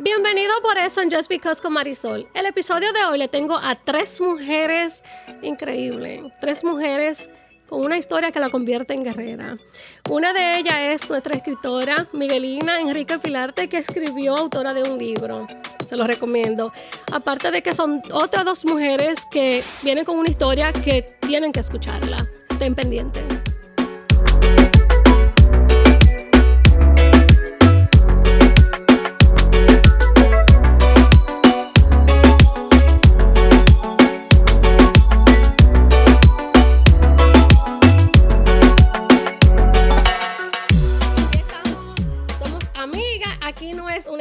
Bienvenido por eso en Just Because con Marisol. El episodio de hoy le tengo a tres mujeres increíbles, tres mujeres con una historia que la convierte en guerrera. Una de ellas es nuestra escritora Miguelina Enrique Pilarte, que escribió autora de un libro. Se lo recomiendo. Aparte de que son otras dos mujeres que vienen con una historia que tienen que escucharla. Estén pendientes.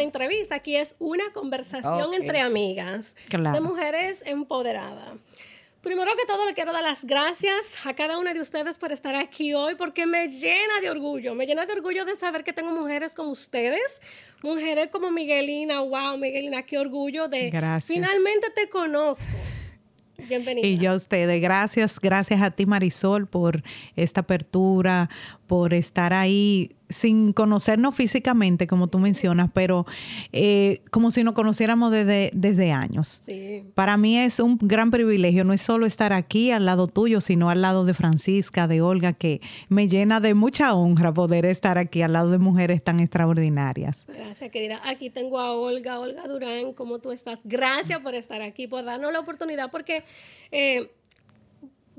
Entrevista, aquí es una conversación entre amigas de mujeres empoderadas. Primero que todo, le quiero dar las gracias a cada una de ustedes por estar aquí hoy, porque me llena de orgullo, me llena de orgullo de saber que tengo mujeres como ustedes, mujeres como Miguelina, wow, Miguelina, qué orgullo de finalmente te conozco. Bienvenida. Y yo a ustedes, gracias, gracias a ti Marisol por esta apertura, por estar ahí sin conocernos físicamente, como tú mencionas, pero eh, como si nos conociéramos desde, desde años. Para mí es un gran privilegio, no es solo estar aquí al lado tuyo, sino al lado de Francisca, de Olga, que me llena de mucha honra poder estar aquí al lado de mujeres tan extraordinarias. Gracias, querida. Aquí tengo a Olga, Olga Durán, ¿cómo tú estás? Gracias por estar aquí, por darnos la oportunidad, porque... Eh,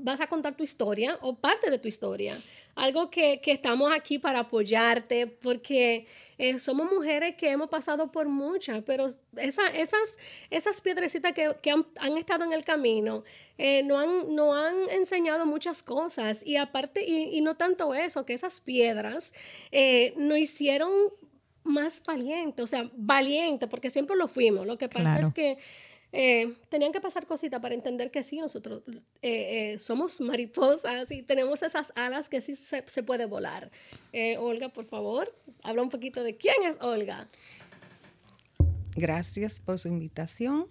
vas a contar tu historia o parte de tu historia algo que, estamos aquí para apoyarte, porque eh, somos mujeres que hemos pasado por muchas, pero esas, esas piedrecitas que, han, estado en el camino eh, no, han, no han enseñado muchas cosas. Y aparte, y, no tanto eso, que esas piedras eh, nos hicieron más valientes, o sea, valientes, porque siempre lo fuimos. Lo que pasa es que eh, tenían que pasar cositas para entender que sí, nosotros eh, eh, somos mariposas y tenemos esas alas que sí se, se puede volar. Olga, por favor, habla un poquito de quién es Olga. Gracias por su invitación.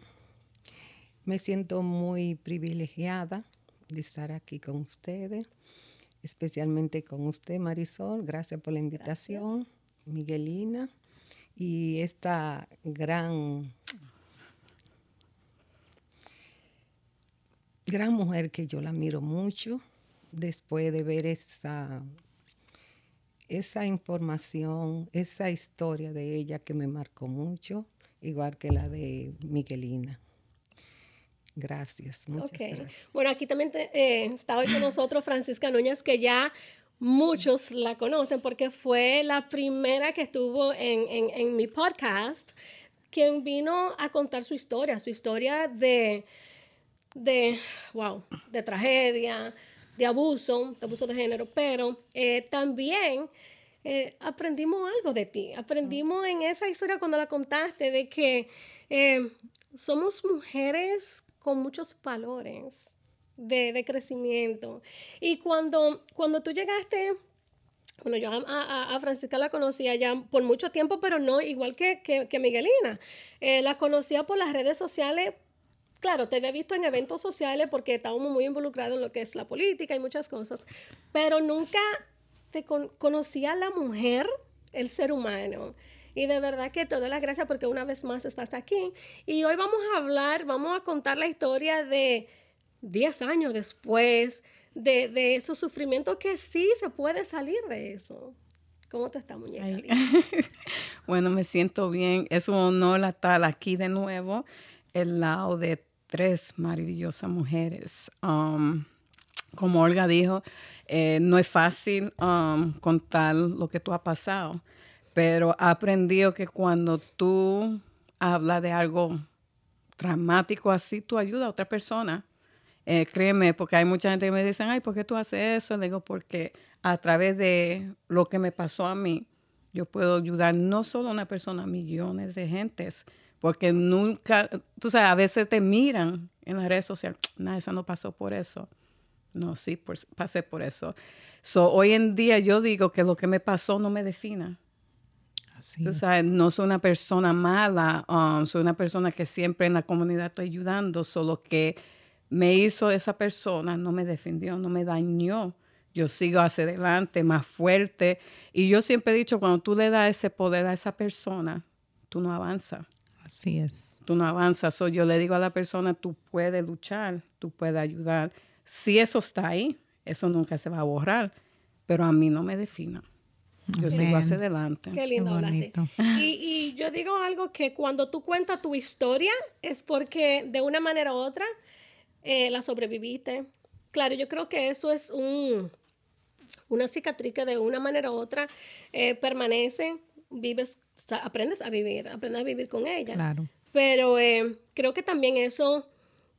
Me siento muy privilegiada de estar aquí con ustedes, especialmente con usted, Marisol. Gracias por la invitación, Miguelina, y esta gran gran mujer que yo la miro mucho después de ver esa, esa información, esa historia de ella que me marcó mucho, igual que la de Miguelina. Gracias, muchas gracias. Bueno, aquí también eh, está hoy con nosotros Francisca Núñez, que ya muchos la conocen porque fue la primera que estuvo en, en mi podcast, quien vino a contar su historia, su historia de de, wow, de tragedia, de abuso, de abuso de género, pero eh, también eh, aprendimos algo de ti. Aprendimos en esa historia cuando la contaste de que eh, somos mujeres con muchos valores de, crecimiento. Y cuando, cuando tú llegaste bueno, yo a, Francisca la conocía ya por mucho tiempo, pero no igual que, que, Miguelina. la conocía por las redes sociales claro, te había visto en eventos sociales porque estábamos muy involucrados en lo que es la política y muchas cosas, pero nunca te conocía la mujer, el ser humano. Y de verdad que doy las gracias porque una vez más estás aquí. Y hoy vamos a hablar, vamos a contar la historia de 10 años después, de, de esos sufrimientos que sí se puede salir de eso. ¿Cómo te está, muñeca? bueno, me siento bien. Es un honor estar aquí de nuevo, el lado de tres maravillosas mujeres. Um, como Olga dijo, eh, no es fácil um, contar lo que tú has pasado, pero he aprendido que cuando tú hablas de algo dramático así, tú ayudas a otra persona. Eh, créeme, porque hay mucha gente que me dice, ay, ¿por qué tú haces eso? Le digo, porque a través de lo que me pasó a mí, yo puedo ayudar no solo a una persona, a millones de gentes porque nunca, tú sabes, a veces te miran en las redes sociales, nada, esa no pasó por eso. No, sí, pasé por eso. So, hoy en día yo digo que lo que me pasó no me defina. Así tú sabes, no soy una persona mala, um, soy una persona que siempre en la comunidad estoy ayudando, solo que me hizo esa persona, no me defendió, no me dañó. Yo sigo hacia adelante, más fuerte. Y yo siempre he dicho, cuando tú le das ese poder a esa persona, tú no avanzas. Así es. Tú no avanzas. yo le digo a la persona, tú puedes luchar, tú puedes ayudar. Si eso está ahí, eso nunca se va a borrar, pero a mí no me defina. Yo sigo hacia adelante. Qué lindo hablaste. Y, y, yo digo algo que cuando tú cuentas tu historia es porque de una manera u otra eh, la sobreviviste. Claro, yo creo que eso es un, una cicatriz que de una manera u otra eh, permanece, vives, aprendes a vivir, aprendes a vivir con ella. Claro. Pero eh, creo que también eso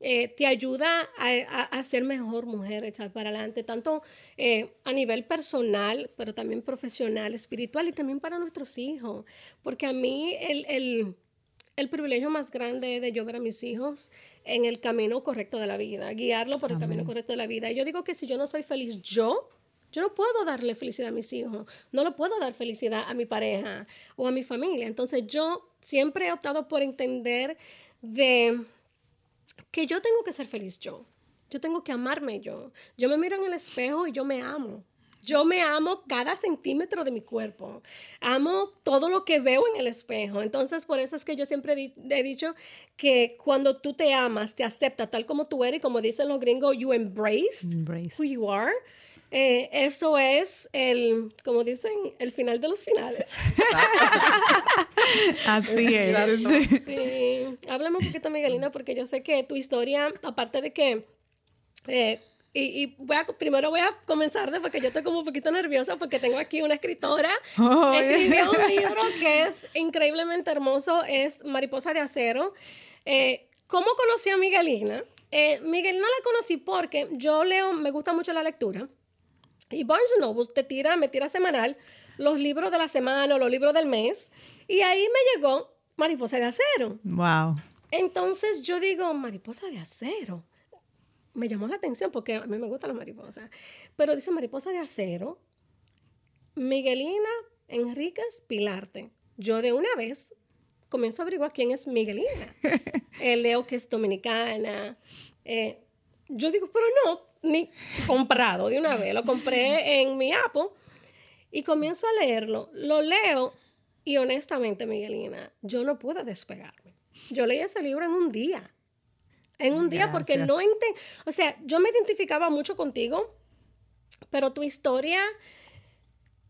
eh, te ayuda a, ser mejor mujer, echar para adelante, tanto eh, a nivel personal, pero también profesional, espiritual y también para nuestros hijos. Porque a mí el, el, privilegio más grande de yo ver a mis hijos en el camino correcto de la vida, guiarlo por el camino correcto de la vida. Y yo digo que si yo no soy feliz yo, yo no puedo darle felicidad a mis hijos, no le puedo dar felicidad a mi pareja o a mi familia. Entonces yo siempre he optado por entender de que yo tengo que ser feliz yo. Yo tengo que amarme yo. Yo me miro en el espejo y yo me amo. Yo me amo cada centímetro de mi cuerpo. Amo todo lo que veo en el espejo. Entonces, por eso es que yo siempre he dicho que cuando tú te amas, te aceptas tal como tú eres, como dicen los gringos, you embrace, embrace. who you are. Eh, eso es el, como dicen, el final de los finales. Así es. Sí. Háblame un poquito, Miguelina, porque yo sé que tu historia, aparte de que... Eh, y, voy a, primero voy a comenzar de porque yo estoy como un poquito nerviosa porque tengo aquí una escritora. Oh, escribió un libro que es increíblemente hermoso, es Mariposa de Acero. Eh, ¿Cómo conocí a Miguelina? Eh, Miguelina la conocí porque yo leo, me gusta mucho la lectura. Y Barnes Noble te tira, me tira semanal los libros de la semana o los libros del mes. Y ahí me llegó Mariposa de Acero. Wow. Entonces yo digo, Mariposa de Acero. Me llamó la atención porque a mí me gustan las mariposas. Pero dice Mariposa de Acero, Miguelina Enríquez Pilarte. Yo de una vez comienzo a averiguar quién es Miguelina. eh, leo que es dominicana. Eh, yo digo, pero no, ni comprado de una vez. Lo compré en mi Apple y comienzo a leerlo. Lo leo y honestamente, Miguelina, yo no pude despegarme. Yo leí ese libro en un día. En un día porque no entiendo. O sea, yo me identificaba mucho contigo, pero tu historia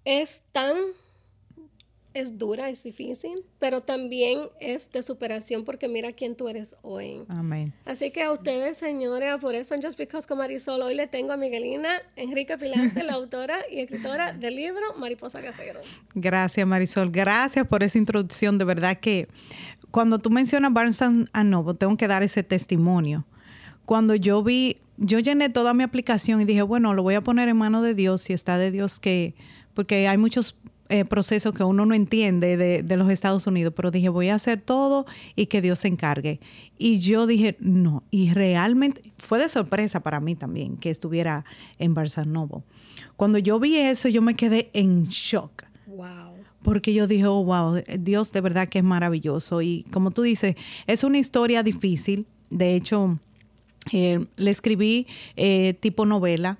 es tan es dura, es difícil, pero también es de superación porque mira quién tú eres hoy. Amén. Así que a ustedes, señores, por eso en Just Because con Marisol, hoy le tengo a Miguelina Enrique Pilante, la autora y escritora del libro Mariposa Casero. Gracias, Marisol. Gracias por esa introducción. De verdad que cuando tú mencionas Barnes Noble, tengo que dar ese testimonio. Cuando yo vi, yo llené toda mi aplicación y dije, bueno, lo voy a poner en manos de Dios, si está de Dios que, porque hay muchos eh, proceso que uno no entiende de, de, los Estados Unidos, pero dije, voy a hacer todo y que Dios se encargue. Y yo dije, no, y realmente fue de sorpresa para mí también que estuviera en Novo. Cuando yo vi eso, yo me quedé en shock. Wow. Porque yo dije, oh, wow, Dios de verdad que es maravilloso. Y como tú dices, es una historia difícil. De hecho, eh, le escribí eh, tipo novela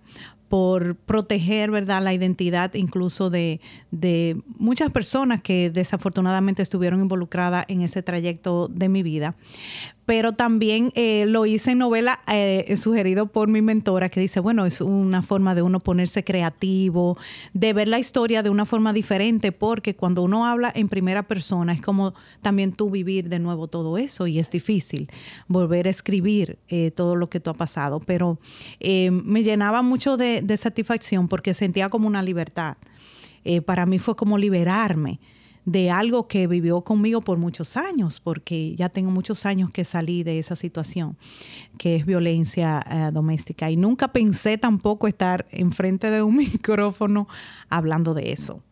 por proteger, ¿verdad?, la identidad incluso de, de, muchas personas que desafortunadamente estuvieron involucradas en ese trayecto de mi vida pero también eh, lo hice en novela eh, sugerido por mi mentora que dice, bueno, es una forma de uno ponerse creativo, de ver la historia de una forma diferente, porque cuando uno habla en primera persona es como también tú vivir de nuevo todo eso y es difícil volver a escribir eh, todo lo que tú ha pasado, pero me llenaba mucho de, de, satisfacción porque sentía como una libertad. para mí fue como liberarme de algo que vivió conmigo por muchos años, porque ya tengo muchos años que salí de esa situación, que es violencia eh, doméstica. Y nunca pensé tampoco estar enfrente de un micrófono hablando de eso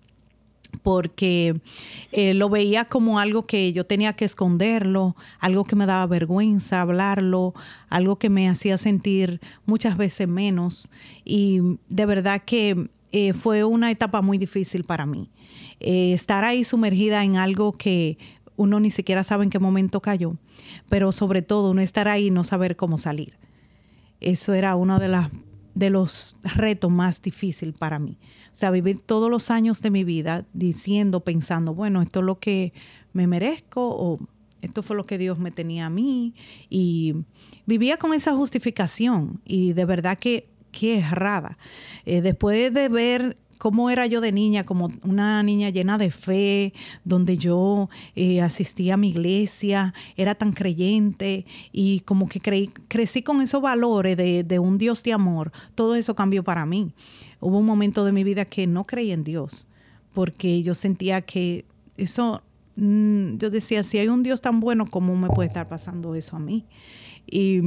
porque eh, lo veía como algo que yo tenía que esconderlo, algo que me daba vergüenza hablarlo, algo que me hacía sentir muchas veces menos. Y de verdad que eh, fue una etapa muy difícil para mí. Eh, estar ahí sumergida en algo que uno ni siquiera sabe en qué momento cayó, pero sobre todo no estar ahí y no saber cómo salir. Eso era uno de, de los retos más difíciles para mí. O sea, vivir todos los años de mi vida diciendo, pensando, bueno, esto es lo que me merezco o esto fue lo que Dios me tenía a mí y vivía con esa justificación y de verdad que, qué errada. Eh, después de ver cómo era yo de niña, como una niña llena de fe, donde yo eh, asistía a mi iglesia, era tan creyente y como que creí, crecí con esos valores de, de, un Dios de amor, todo eso cambió para mí. Hubo un momento de mi vida que no creí en Dios, porque yo sentía que eso, mm, yo decía, si hay un Dios tan bueno, ¿cómo me puede estar pasando eso a mí? Y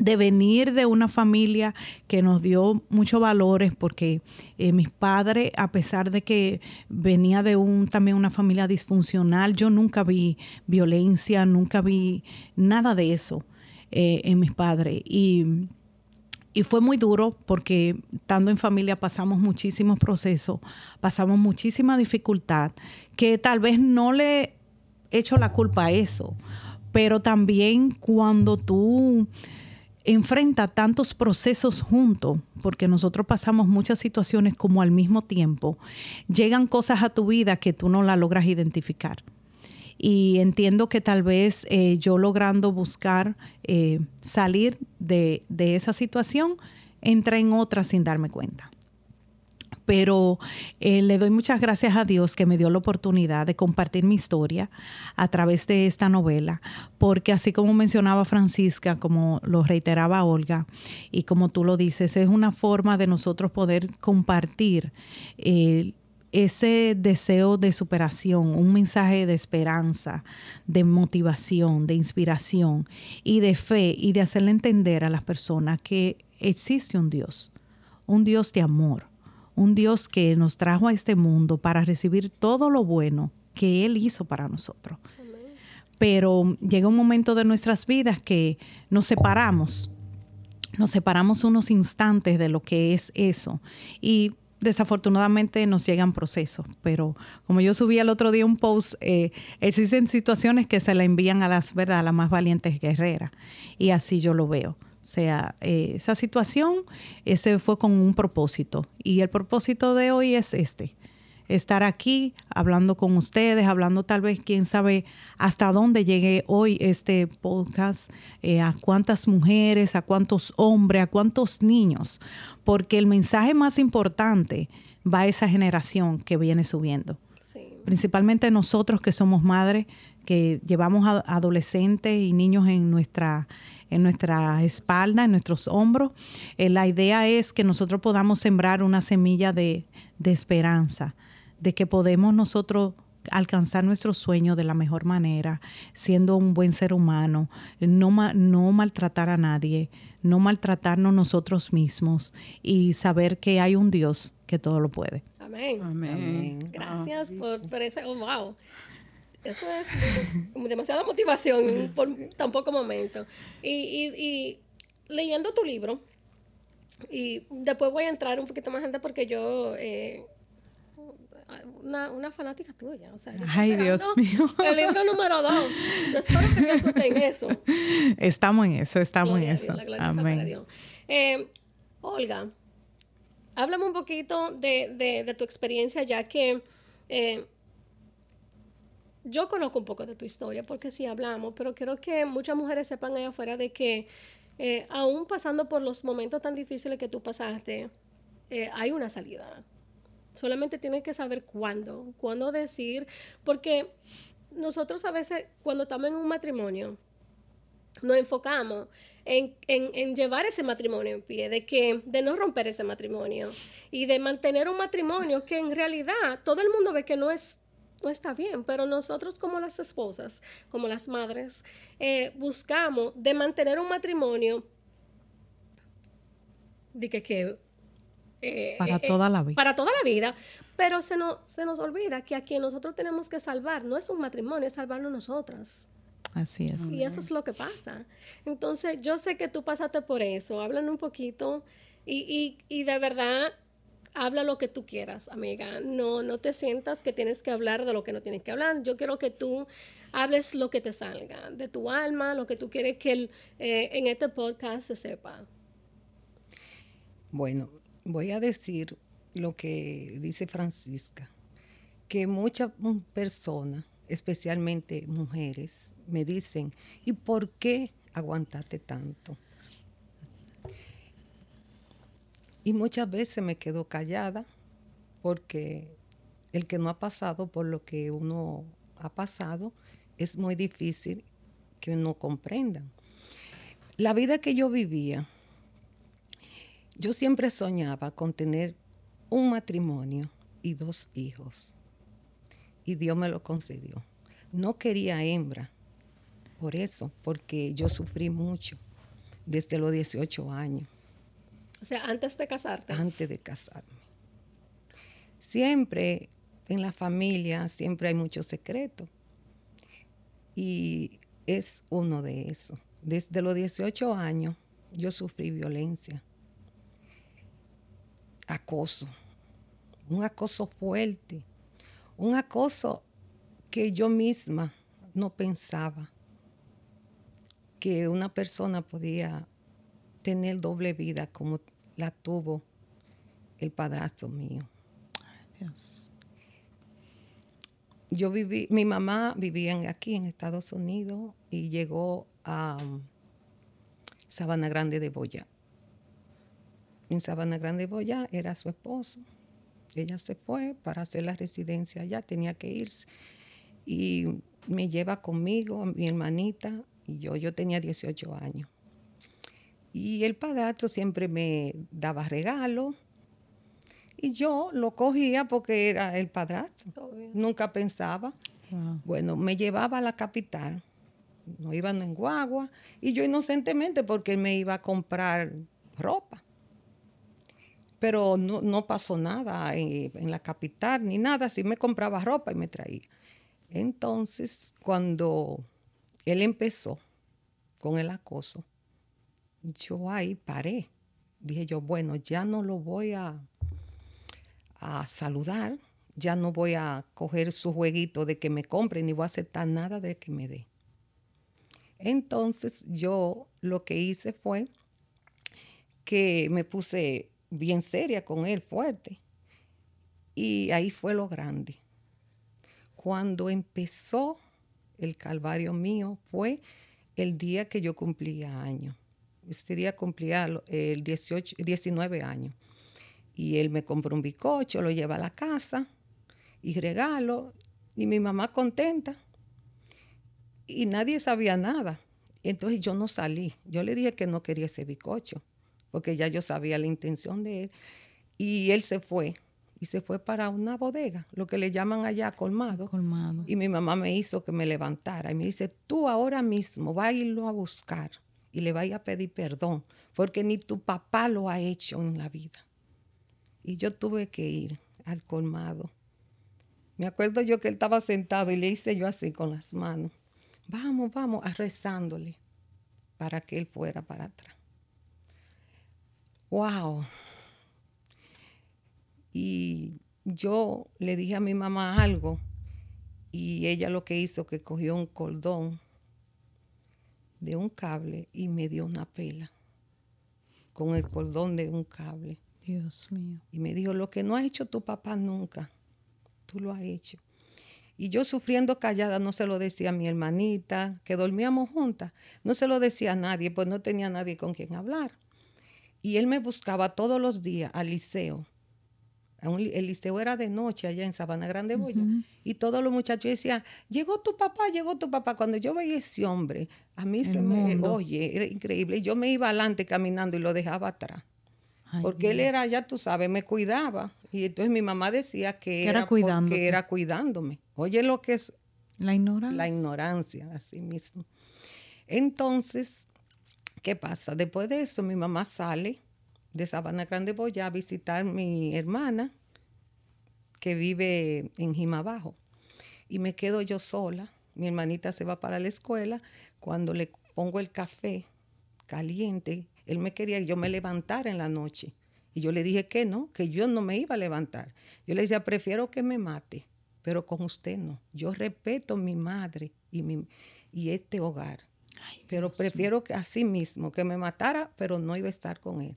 de venir de una familia que nos dio muchos valores, porque eh, mis padres, a pesar de que venía de un también una familia disfuncional, yo nunca vi violencia, nunca vi nada de eso eh, en mis padres. Y, y fue muy duro porque estando en familia pasamos muchísimos procesos, pasamos muchísima dificultad, que tal vez no le echo la culpa a eso, pero también cuando tú enfrenta tantos procesos juntos, porque nosotros pasamos muchas situaciones como al mismo tiempo, llegan cosas a tu vida que tú no la logras identificar. Y entiendo que tal vez eh, yo logrando buscar eh, salir de, de esa situación, entré en otra sin darme cuenta pero eh, le doy muchas gracias a Dios que me dio la oportunidad de compartir mi historia a través de esta novela, porque así como mencionaba Francisca, como lo reiteraba Olga, y como tú lo dices, es una forma de nosotros poder compartir. Eh, ese deseo de superación, un mensaje de esperanza, de motivación, de inspiración y de fe y de hacerle entender a las personas que existe un Dios, un Dios de amor, un Dios que nos trajo a este mundo para recibir todo lo bueno que Él hizo para nosotros. Pero llega un momento de nuestras vidas que nos separamos, nos separamos unos instantes de lo que es eso. Y desafortunadamente nos llegan procesos, pero como yo subí el otro día un post, eh, existen situaciones que se le envían a las, ¿verdad? a las más valientes guerreras. Y así yo lo veo. Sea, eh, esa situación, ese fue con un propósito. Y el propósito de hoy es este, estar aquí hablando con ustedes, hablando tal vez, quién sabe, hasta dónde llegue hoy este podcast, eh, a cuántas mujeres, a cuántos hombres, a cuántos niños, porque el mensaje más importante va a esa generación que viene subiendo. Principalmente nosotros que somos madres, que llevamos a adolescentes y niños en nuestra en nuestra espalda, en nuestros hombros. Eh, la idea es que nosotros podamos sembrar una semilla de, esperanza, de que podemos nosotros alcanzar nuestro sueño de la mejor manera, siendo un buen ser humano, no, no maltratar a nadie, no maltratarnos nosotros mismos y saber que hay un Dios que todo lo puede. Amén. Amén. Gracias por, por ese, oh, wow. Eso es demasiada motivación por tan poco momento. Y, leyendo tu libro, y después voy a entrar un poquito más gente porque yo... Eh, una, fanática tuya. O sea, Ay, Dios mío. El libro número dos. Yo espero que ya tú en eso. Estamos en eso, estamos en eso. Amén. Eh, Olga, háblame un poquito de, de, tu experiencia, ya que eh, yo conozco un poco de tu historia porque sí hablamos, pero quiero que muchas mujeres sepan allá afuera de que eh, aún pasando por los momentos tan difíciles que tú pasaste, eh, hay una salida. Solamente tienes que saber cuándo, cuándo decir, porque nosotros a veces cuando estamos en un matrimonio, nos enfocamos en, en, llevar ese matrimonio en pie, de que de no romper ese matrimonio y de mantener un matrimonio que en realidad todo el mundo ve que no es no está bien, pero nosotros como las esposas, como las madres, eh, buscamos de mantener un matrimonio de que, eh, para eh, toda la vida. Para toda la vida, pero se, no, se nos olvida que a quien nosotros tenemos que salvar no es un matrimonio, es salvarnos nosotras. Así es. Y eso es lo que pasa. Entonces, yo sé que tú pasaste por eso. Hablan un poquito y, y, y de verdad habla lo que tú quieras, amiga. No, no te sientas que tienes que hablar de lo que no tienes que hablar. Yo quiero que tú hables lo que te salga, de tu alma, lo que tú quieres que eh, en este podcast se sepa. Bueno, voy a decir lo que dice Francisca, que muchas personas, especialmente mujeres, me dicen, ¿y por qué aguantaste tanto? Y muchas veces me quedo callada porque el que no ha pasado por lo que uno ha pasado es muy difícil que uno comprenda. La vida que yo vivía, yo siempre soñaba con tener un matrimonio y dos hijos. Y Dios me lo concedió. No quería hembra, por eso, porque yo sufrí mucho desde los 18 años. O sea, antes de casarte. Antes de casarme. Siempre en la familia, siempre hay muchos secretos. Y es uno de esos. Desde los 18 años yo sufrí violencia, acoso, un acoso fuerte, un acoso que yo misma no pensaba que una persona podía tener doble vida como la tuvo el padrastro mío. Dios. Yo viví, mi mamá vivía aquí en Estados Unidos y llegó a um, Sabana Grande de Boya. En Sabana Grande de Boya era su esposo. Ella se fue para hacer la residencia allá, tenía que irse. Y me lleva conmigo, mi hermanita, y yo, yo tenía 18 años. Y el padrastro siempre me daba regalos. Y yo lo cogía porque era el padrastro. Nunca pensaba. Bueno, me llevaba a la capital. No iban en guagua. Y yo inocentemente porque él me iba a comprar ropa. Pero no, pasó nada en, en, la capital ni nada. Sí me compraba ropa y me traía. Entonces, cuando él empezó con el acoso, yo ahí paré. Dije yo, bueno, ya no lo voy a, a saludar, ya no voy a coger su jueguito de que me compre, ni voy a aceptar nada de que me dé. Entonces yo lo que hice fue que me puse bien seria con él, fuerte. Y ahí fue lo grande. Cuando empezó el calvario mío fue el día que yo cumplía años. Ese día cumplía el 18, 19 años. Y él me compró un bicocho, lo lleva a la casa y regalo. Y mi mamá contenta. Y nadie sabía nada. Entonces yo no salí. Yo le dije que no quería ese bicocho, porque ya yo sabía la intención de él. Y él se fue y se fue para una bodega, lo que le llaman allá colmado. Colmado. Y mi mamá me hizo que me levantara y me dice, tú ahora mismo vas a irlo a buscar y le vaya a pedir perdón, porque ni tu papá lo ha hecho en la vida. Y yo tuve que ir al colmado. Me acuerdo yo que él estaba sentado y le hice yo así con las manos. Vamos, vamos, a rezándole para que él fuera para atrás. ¡Wow! Y yo le dije a mi mamá algo y ella lo que hizo que cogió un cordón de un cable y me dio una pela con el cordón de un cable. Dios mío. Y me dijo, lo que no ha hecho tu papá nunca, tú lo has hecho. Y yo sufriendo callada no se lo decía a mi hermanita, que dormíamos juntas, no se lo decía a nadie, pues no tenía nadie con quien hablar. Y él me buscaba todos los días al liceo el liceo era de noche allá en Sabana Grande Boya. Y todos los muchachos decían, llegó tu papá, llegó tu papá. Cuando yo veía ese hombre, a mí se me, oye, era increíble. Yo me iba adelante caminando y lo dejaba atrás. porque él era, ya tú sabes, me cuidaba. Y entonces mi mamá decía que era, porque era cuidándome. Oye lo que es la ignorancia. La ignorancia, así mismo. Entonces, ¿qué pasa? Después de eso, mi mamá sale de Sabana Grande voy a visitar mi hermana que vive en Jimabajo. Y me quedo yo sola. Mi hermanita se va para la escuela. Cuando le pongo el café caliente, él me quería que yo me levantara en la noche. Y yo le dije que no, que yo no me iba a levantar. Yo le decía, prefiero que me mate, pero con usted no. Yo respeto mi madre y, mi, y este hogar. pero prefiero que así mismo, que me matara, pero no iba a estar con él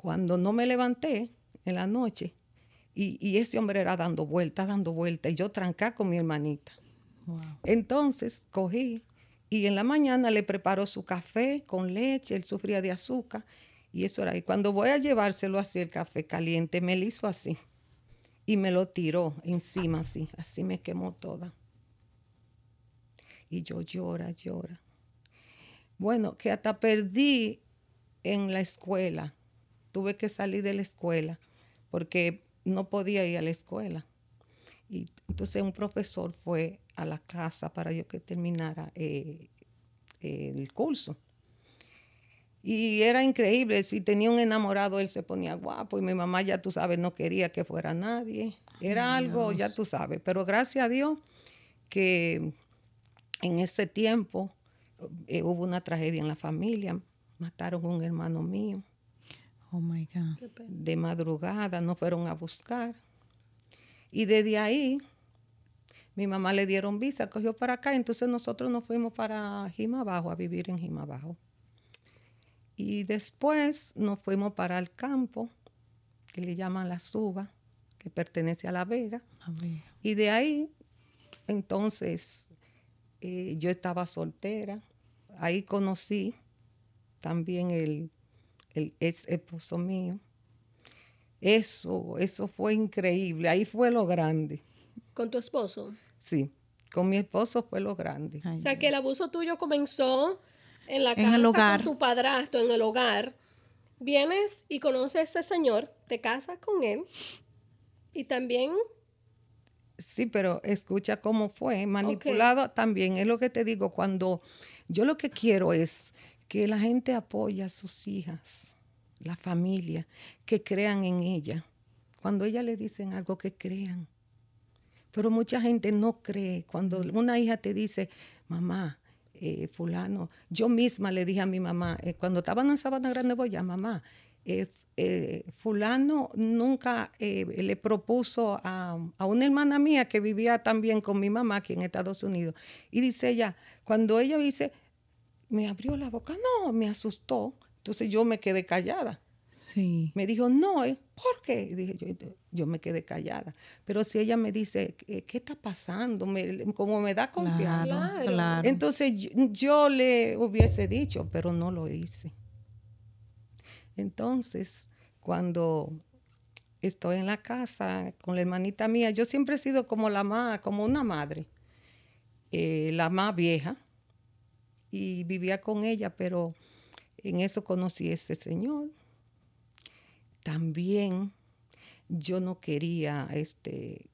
cuando no me levanté en la noche, y, ese hombre era dando vueltas, dando vueltas, y yo trancá con mi hermanita. Entonces cogí y en la mañana le preparó su café con leche, él sufría de azúcar y eso era. Y cuando voy a llevárselo así el café caliente, me lo hizo así y me lo tiró encima así, así me quemó toda. Y yo llora, llora. Bueno, que hasta perdí en la escuela. Tuve que salir de la escuela porque no podía ir a la escuela. Y entonces un profesor fue a la casa para yo que terminara eh, el curso. Y era increíble, si tenía un enamorado, él se ponía guapo y mi mamá, ya tú sabes, no quería que fuera nadie. Era algo, ya tú sabes, pero gracias a Dios que en ese tiempo eh, hubo una tragedia en la familia, mataron a un hermano mío. Oh my God. De madrugada nos fueron a buscar. Y desde ahí, mi mamá le dieron visa, cogió para acá, entonces nosotros nos fuimos para Jimabajo, a vivir en Jimabajo. Y después nos fuimos para el campo, que le llaman la Suba, que pertenece a La Vega. Y de ahí, entonces, eh, yo estaba soltera. Ahí conocí también el, el ex esposo mío. Eso, eso fue increíble. Ahí fue lo grande. ¿Con tu esposo? Sí, con mi esposo fue lo grande. o sea, que el abuso tuyo comenzó en la casa con tu padrastro, en el hogar. Vienes y conoces a este señor, te casas con él y también... Sí, pero escucha cómo fue, manipulado también. Es lo que te digo, cuando yo lo que quiero es que la gente apoye a sus hijas, la familia, que crean en ella. Cuando ella le dicen algo, que crean. Pero mucha gente no cree. Cuando una hija te dice, mamá, eh, fulano, yo misma le dije a mi mamá, eh, cuando estaba en Sabana Grande Boya, mamá, eh, fulano nunca le propuso a, a, una hermana mía que vivía también con mi mamá aquí en Estados Unidos. Y dice ella, cuando ella dice, me abrió la boca, no, me asustó. Entonces yo me quedé callada. Sí. Me dijo, no, ¿eh? ¿por qué? dije, yo, yo, me quedé callada. Pero si ella me dice, ¿qué, está pasando? Me, como me da confianza. Claro, Entonces yo, yo, le hubiese dicho, pero no lo hice. Entonces, cuando estoy en la casa con la hermanita mía, yo siempre he sido como la más, como una madre, eh, la más vieja y vivía con ella, pero en eso conocí a este señor. También yo no quería este,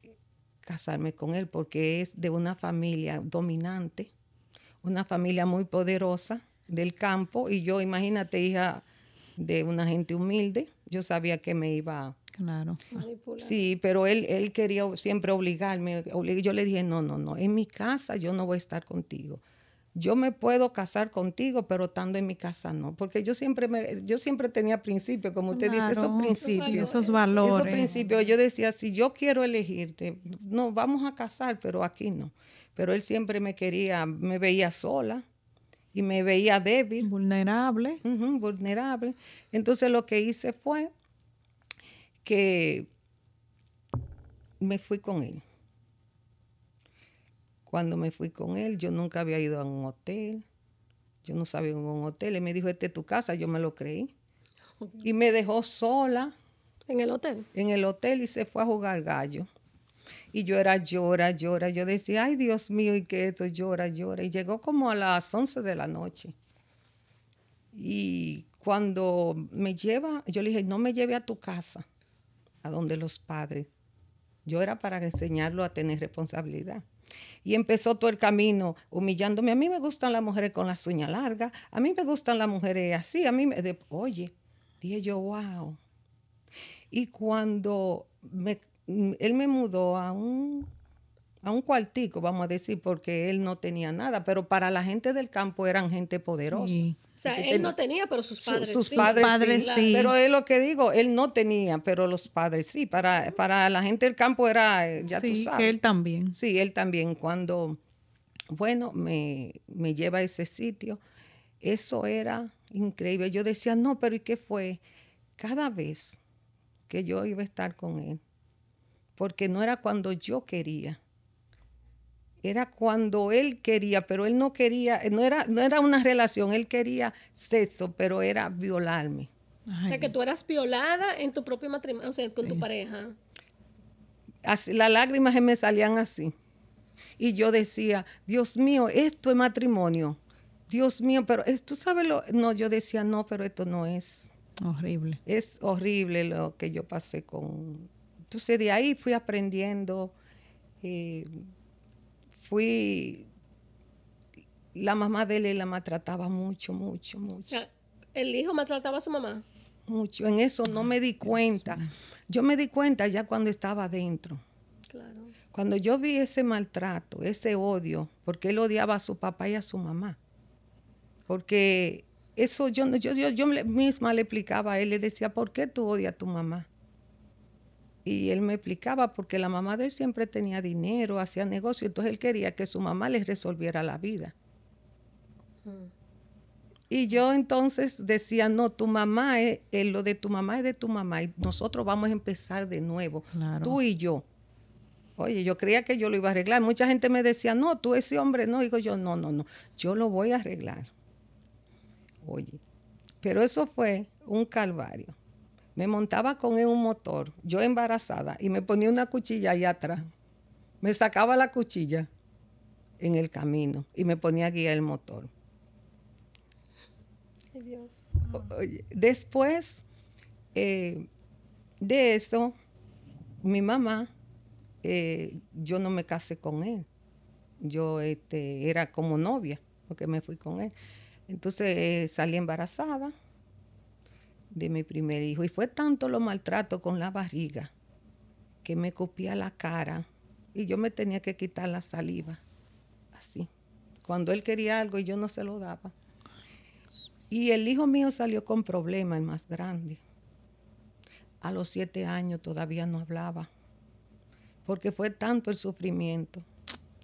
casarme con él porque es de una familia dominante, una familia muy poderosa del campo y yo, imagínate, hija de una gente humilde, yo sabía que me iba Claro. Sí, pero él, él quería siempre obligarme. Yo le dije, no, no, no, en mi casa yo no voy a estar contigo yo me puedo casar contigo, pero estando en mi casa no, porque yo siempre me, yo siempre tenía principios, como usted dice, esos principios, esos valores. Esos principios, yo decía, si yo quiero elegirte, no, vamos a casar, pero aquí no. Pero él siempre me quería, me veía sola y me veía débil. Vulnerable. vulnerable. Entonces lo que hice fue que me fui con él cuando me fui con él, yo nunca había ido a un hotel. Yo no sabía en un hotel. Él me dijo, este es tu casa. Yo me lo creí. Y me dejó sola. ¿En el hotel? En el hotel y se fue a jugar gallo. Y yo era llora, llora. Yo decía, ay Dios mío, y que esto llora, llora. Y llegó como a las 11 de la noche. Y cuando me lleva, yo le dije, no me lleve a tu casa, a donde los padres. Yo era para enseñarlo a tener responsabilidad. Y empezó todo el camino humillándome. A mí me gustan las mujeres con las uñas largas, a mí me gustan las mujeres así, a mí me... oye, dije yo, wow. Y cuando él me mudó a un, a un cuartico, vamos a decir, porque él no tenía nada, pero para la gente del campo eran gente poderosa. O sea, él no tenía, pero sus padres sus padres, sí. Pero es lo que digo, él no tenía, pero los padres sí. Para, para la gente del campo era, eh, ya tú sabes. que él también. Sí, él también. Cuando, bueno, me, me lleva a ese sitio, eso era increíble. Yo decía, no, pero ¿y qué fue? Cada vez que yo iba a estar con él, porque no era cuando yo quería, era cuando él quería, pero él no quería, no era, no era una relación, él quería sexo, pero era violarme. o sea, que tú eras violada en tu propio matrimonio, o sea, con tu pareja. Así, las lágrimas se me salían así. Y yo decía, Dios mío, esto es matrimonio. Dios mío, pero tú sabes lo... No, yo decía, no, pero esto no es. Horrible. Es horrible lo que yo pasé con... Entonces de ahí fui aprendiendo. Eh, fui, la mamá de él la maltrataba mucho, mucho, mucho. ¿el hijo maltrataba a su mamá? Mucho, en eso no me di cuenta. Yo me di cuenta ya cuando estaba adentro. Claro. Cuando yo vi ese maltrato, ese odio, porque él odiaba a su papá y a su mamá. Porque eso yo, yo, yo, yo misma le explicaba a él, le decía, ¿por qué tú odias a tu mamá? Y él me explicaba porque la mamá de él siempre tenía dinero, hacía negocio, entonces él quería que su mamá les resolviera la vida. Mm. Y yo entonces decía, no, tu mamá es, eh, lo de tu mamá es de tu mamá y nosotros vamos a empezar de nuevo, tú y yo. Oye, yo creía que yo lo iba a arreglar. Mucha gente me decía, no, tú ese hombre no. Digo yo, no, no, no, yo lo voy a arreglar. Oye, pero eso fue un calvario me montaba con un motor, yo embarazada, y me ponía una cuchilla allá atrás. Me sacaba la cuchilla en el camino y me ponía a guiar el motor. Dios. después eh, de eso, mi mamá, eh, yo no me casé con él. Yo este, era como novia, porque me fui con él. Entonces eh, salí embarazada de mi primer hijo. Y fue tanto lo maltrato con la barriga que me copía la cara y yo me tenía que quitar la saliva. Así. Cuando él quería algo y yo no se lo daba. Y el hijo mío salió con problemas, el más grande. A los siete años todavía no hablaba. Porque fue tanto el sufrimiento.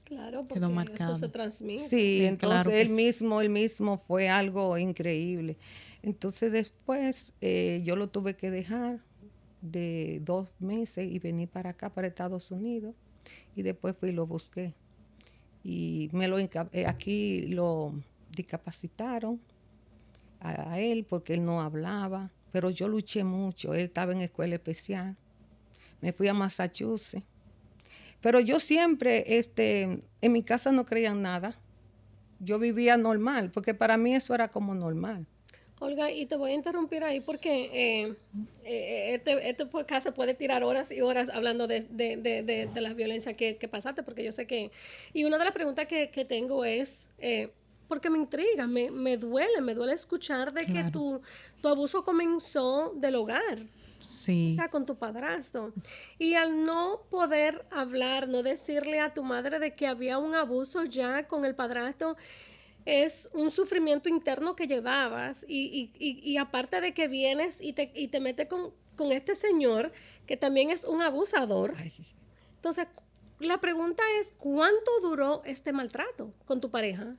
Claro, porque eso se transmite. Sí, entonces él mismo, él mismo fue algo increíble. Entonces después eh, yo lo tuve que dejar de dos meses y venir para acá, para Estados Unidos. Y después fui y lo busqué. Y me lo eh, aquí lo discapacitaron a, él porque él no hablaba. Pero yo luché mucho. Él estaba en escuela especial. Me fui a Massachusetts. Pero yo siempre, este, en mi casa no creían nada. Yo vivía normal, porque para mí eso era como normal. Olga, y te voy a interrumpir ahí porque eh, eh, este, este, podcast se puede tirar horas y horas hablando de, de, de, de la violencia que, que, pasaste, porque yo sé que... Y una de las preguntas que, que tengo es, eh, porque me intriga, me, me, duele, me duele escuchar de que tu, tu abuso comenzó del hogar. Sí. O sea, con tu padrastro. Y al no poder hablar, no decirle a tu madre de que había un abuso ya con el padrastro, es un sufrimiento interno que llevabas y, aparte de que vienes y te, y te metes con, este señor que también es un abusador. Entonces, la pregunta es, ¿cuánto duró este maltrato con tu pareja?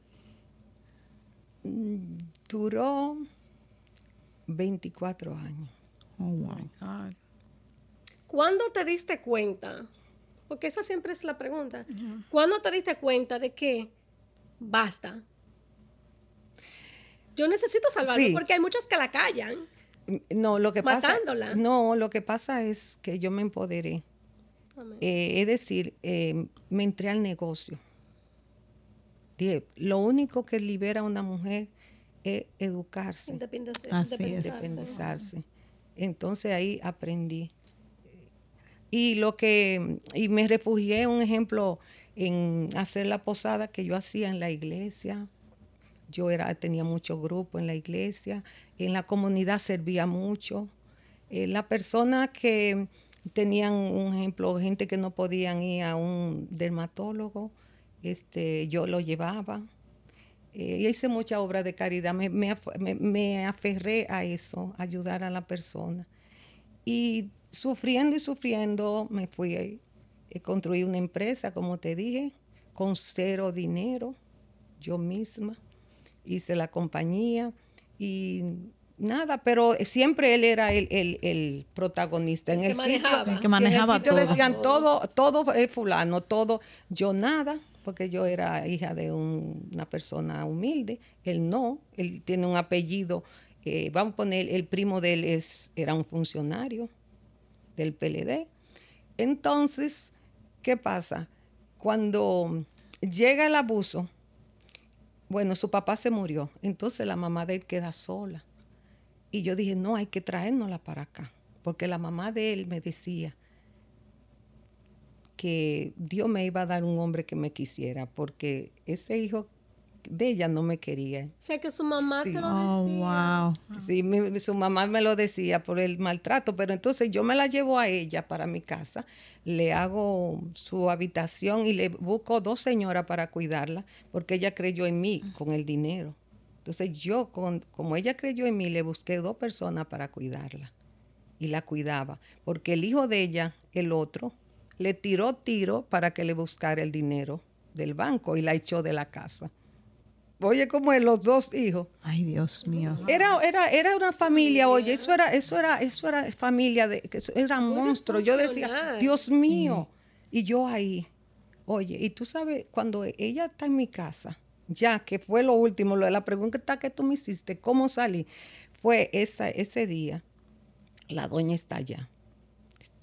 Mm, duró 24 años. Oh, my God. ¿Cuándo te diste cuenta? Porque esa siempre es la pregunta. ¿Cuándo te diste cuenta de que basta? Yo necesito salvarlo porque hay muchas que la callan. No, lo que pasa. No, lo que pasa es que yo me empoderé. Eh, es decir, eh, me entré al negocio. lo único que libera a una mujer es educarse. Independizarse. Entonces ahí aprendí. Y lo que, y me refugié, un ejemplo, en hacer la posada que yo hacía en la iglesia, yo era, tenía muchos grupos en la iglesia, en la comunidad servía mucho. Eh, las personas que tenían, un ejemplo, gente que no podían ir a un dermatólogo, este, yo lo llevaba. Eh, hice mucha obra de caridad, me, me, aferré a eso, ayudar a la persona. Y sufriendo y sufriendo, me fui, a construir una empresa, como te dije, con cero dinero, yo misma hice la compañía y nada, pero siempre él era el, protagonista. En el, manejaba. que manejaba todo. decían todo, todo es fulano, todo, yo nada. porque yo era hija de un- una persona humilde. Él no, él tiene un apellido, eh, vamos a poner, el primo de él es, era un funcionario del PLD. Entonces, ¿qué pasa? Cuando llega el abuso, bueno, su papá se murió, entonces la mamá de él queda sola. Y yo dije, no, hay que traérnosla para acá, porque la mamá de él me decía que Dios me iba a dar un hombre que me quisiera, porque ese hijo de ella no me quería. O sea, que su mamá Sí. te lo Oh, decía. wow. Sí, mi- su mamá me lo decía por el maltrato, pero entonces yo me la llevo a ella para mi casa, le hago su habitación y le busco dos señoras para cuidarla, porque ella creyó en mí con el dinero. Entonces yo, con, como ella creyó en mí, le busqué dos personas para cuidarla y la cuidaba, porque el hijo de ella, el otro, le tiró tiro para que le buscara el dinero del banco y la echó de la casa. Oye, como es los dos hijos. Ay, Dios mío. Era, era, era una familia, oye, eso era, eso era, eso era familia de, era monstruo. Yo decía. Dios mío. Y yo ahí, oye, y tú sabes, cuando ella está en mi casa, ya que fue lo último, lo de la pregunta que tú me hiciste, ¿cómo salí? Fue esa, ese día, la doña está allá.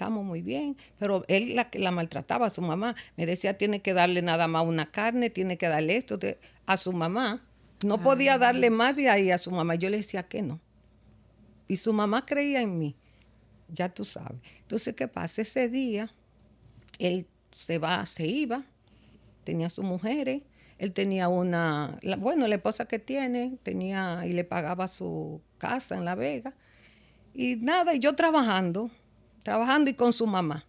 Estamos muy bien, pero él la que la maltrataba a su mamá. Me decía, tiene que darle nada más una carne, tiene que darle esto de- a su mamá. No podía darle más de ahí a su mamá. Yo le decía que no. Y su mamá creía en mí. Ya tú sabes. Entonces, ¿qué pasa? Ese día, él se va, se iba, tenía sus mujeres, él tenía una, la- bueno, la esposa que tiene, tenía y le pagaba su casa en La Vega. Y nada, y yo trabajando, trabajando y con su mamá.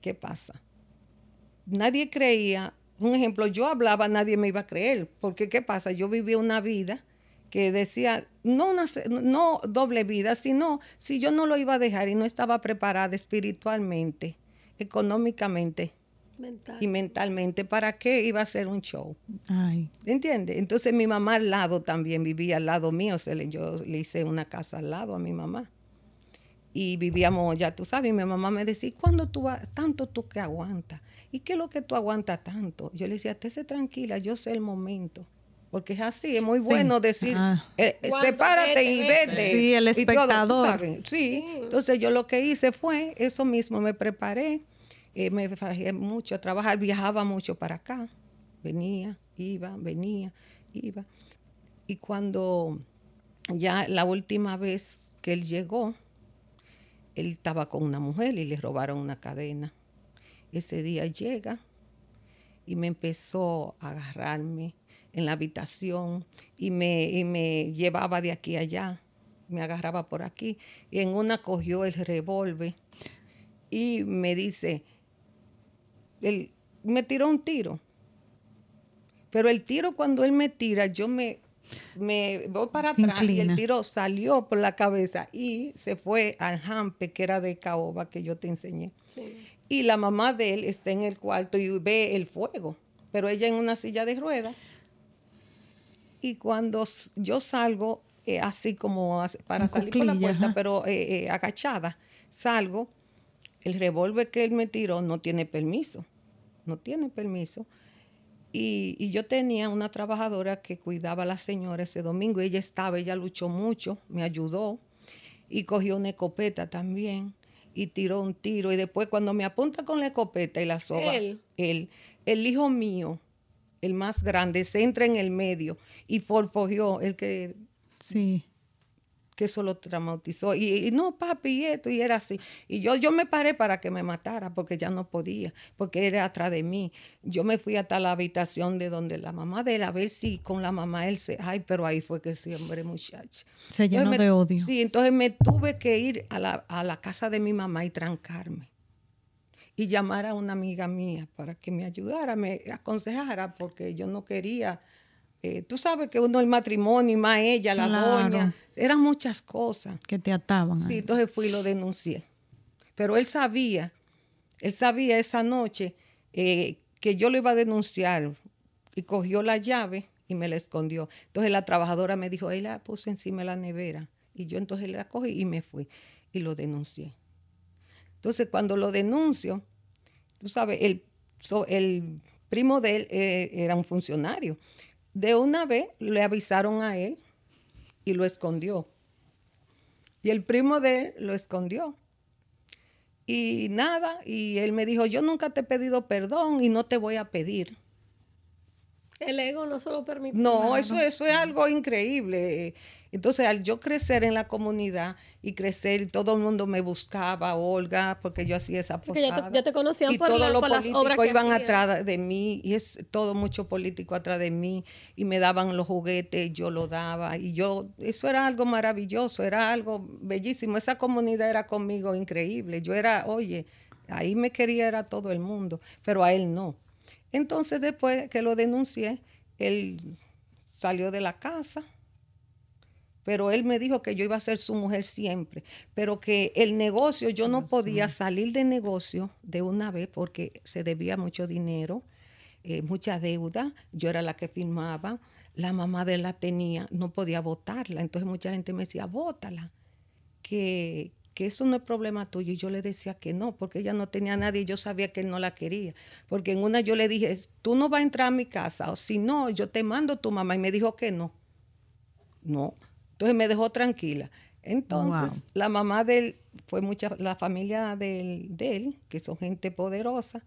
¿Qué pasa? Nadie creía, un ejemplo, yo hablaba, nadie me iba a creer, porque ¿qué pasa? Yo vivía una vida que decía, no, una, se- no doble vida, sino si yo no lo iba a dejar y no estaba preparada espiritualmente, económicamente Mental. y mentalmente, ¿para qué iba a ser un show? Ay, ¿Entiendes? Entonces mi mamá al lado también vivía al lado mío. Se le, yo le hice una casa al lado a mi mamá. Y vivíamos, ya tú sabes, y mi mamá me decía, "¿Y ¿cuándo tú vas, tanto tú que aguantas? ¿Y qué es lo que tú aguantas tanto? Yo le decía, estése tranquila, yo sé el momento. Porque es así, es muy Sí. bueno decir, Ah. eh, eh, sepárate vete, y vete. Sí, el todo, espectador. Sí, entonces yo lo que hice fue eso mismo, me preparé, eh, me fajé mucho a trabajar, viajaba mucho para acá, venía, iba, venía, iba. Y cuando ya la última vez que él llegó, él estaba con una mujer y le robaron una cadena. Ese día llega y me empezó a agarrarme en la habitación y me, y me llevaba de aquí a allá, me agarraba por aquí y en una cogió el revólver y me dice, él me tiró un tiro, pero el tiro cuando él me tira, yo me, me voy para atrás y el tiro salió por la cabeza y se fue al jampe que era de caoba que yo te enseñé. Sí. Y la mamá de él está en el cuarto y ve el fuego, pero ella en una silla de ruedas. Y cuando yo salgo, eh, así como para En salir por la puerta, ajá. pero eh, eh, agachada, salgo, el revólver que él me tiró no tiene permiso, no tiene permiso. Y, y yo tenía una trabajadora que cuidaba a la señora ese domingo, ella estaba, ella luchó mucho, me ayudó y cogió una escopeta también y tiró un tiro y después cuando me apunta con la escopeta y la soga, Él. él, el hijo mío, el más grande, se entra en el medio y forfogió, el que, sí. Que eso lo traumatizó. Y, y no, papi, y esto, y era así. Y yo, yo me paré para que me matara porque ya no podía, porque era atrás de mí. Yo me fui hasta la habitación de donde la mamá de él, a ver si con la mamá él se... Ay, pero ahí fue que sí, hombre, muchacho. Se llenó me- de odio. Sí, entonces me tuve que ir a la, a la casa de mi mamá y trancarme. Y llamar a una amiga mía para que me ayudara, me aconsejara, porque yo no quería. Eh, tú sabes que uno el matrimonio y más ella, la Claro. doña, eran muchas cosas. Que te ataban. Sí, entonces fui y lo denuncié. Pero él sabía, él sabía esa noche eh, que yo lo iba a denunciar y cogió la llave y me la escondió. Entonces la trabajadora me dijo, él la puse encima de la nevera. Y yo entonces la cogí y me fui y lo denuncié. Entonces cuando lo denuncio, tú sabes, el, so- el primo de él eh, era un funcionario. De una vez le avisaron a él y lo escondió. Y el primo de él lo escondió. Y nada, y él me dijo, yo nunca te he pedido perdón y no te voy a pedir. El ego no se lo permite. No, eso, eso es algo increíble. Entonces, al yo crecer en la comunidad y crecer, todo el mundo me buscaba, Olga, porque yo hacía esa Porque ya te, ya te conocían y por, todos la- los por las obras que iban atrás de mí y es todo mucho político atrás de mí y me daban los juguetes, yo lo daba y yo, eso era algo maravilloso, era algo bellísimo, esa comunidad era conmigo increíble, yo era, oye, ahí me quería era todo el mundo, pero a él no. Entonces después que lo denuncié, él salió de la casa, pero él me dijo que yo iba a ser su mujer siempre, pero que el negocio, yo no podía salir de negocio de una vez porque se debía mucho dinero, eh, mucha deuda, yo era la que firmaba, la mamá de él la tenía, no podía votarla, entonces mucha gente me decía, bótala, que, que eso no es problema tuyo, y yo le decía que no, porque ella no tenía a nadie, y yo sabía que él no la quería, porque en una yo le dije, tú no vas a entrar a mi casa, o si no, yo te mando a tu mamá, y me dijo que no. No. Entonces me dejó tranquila. Entonces, Wow. la mamá de él, fue mucha, la familia del- de él, que son gente poderosa,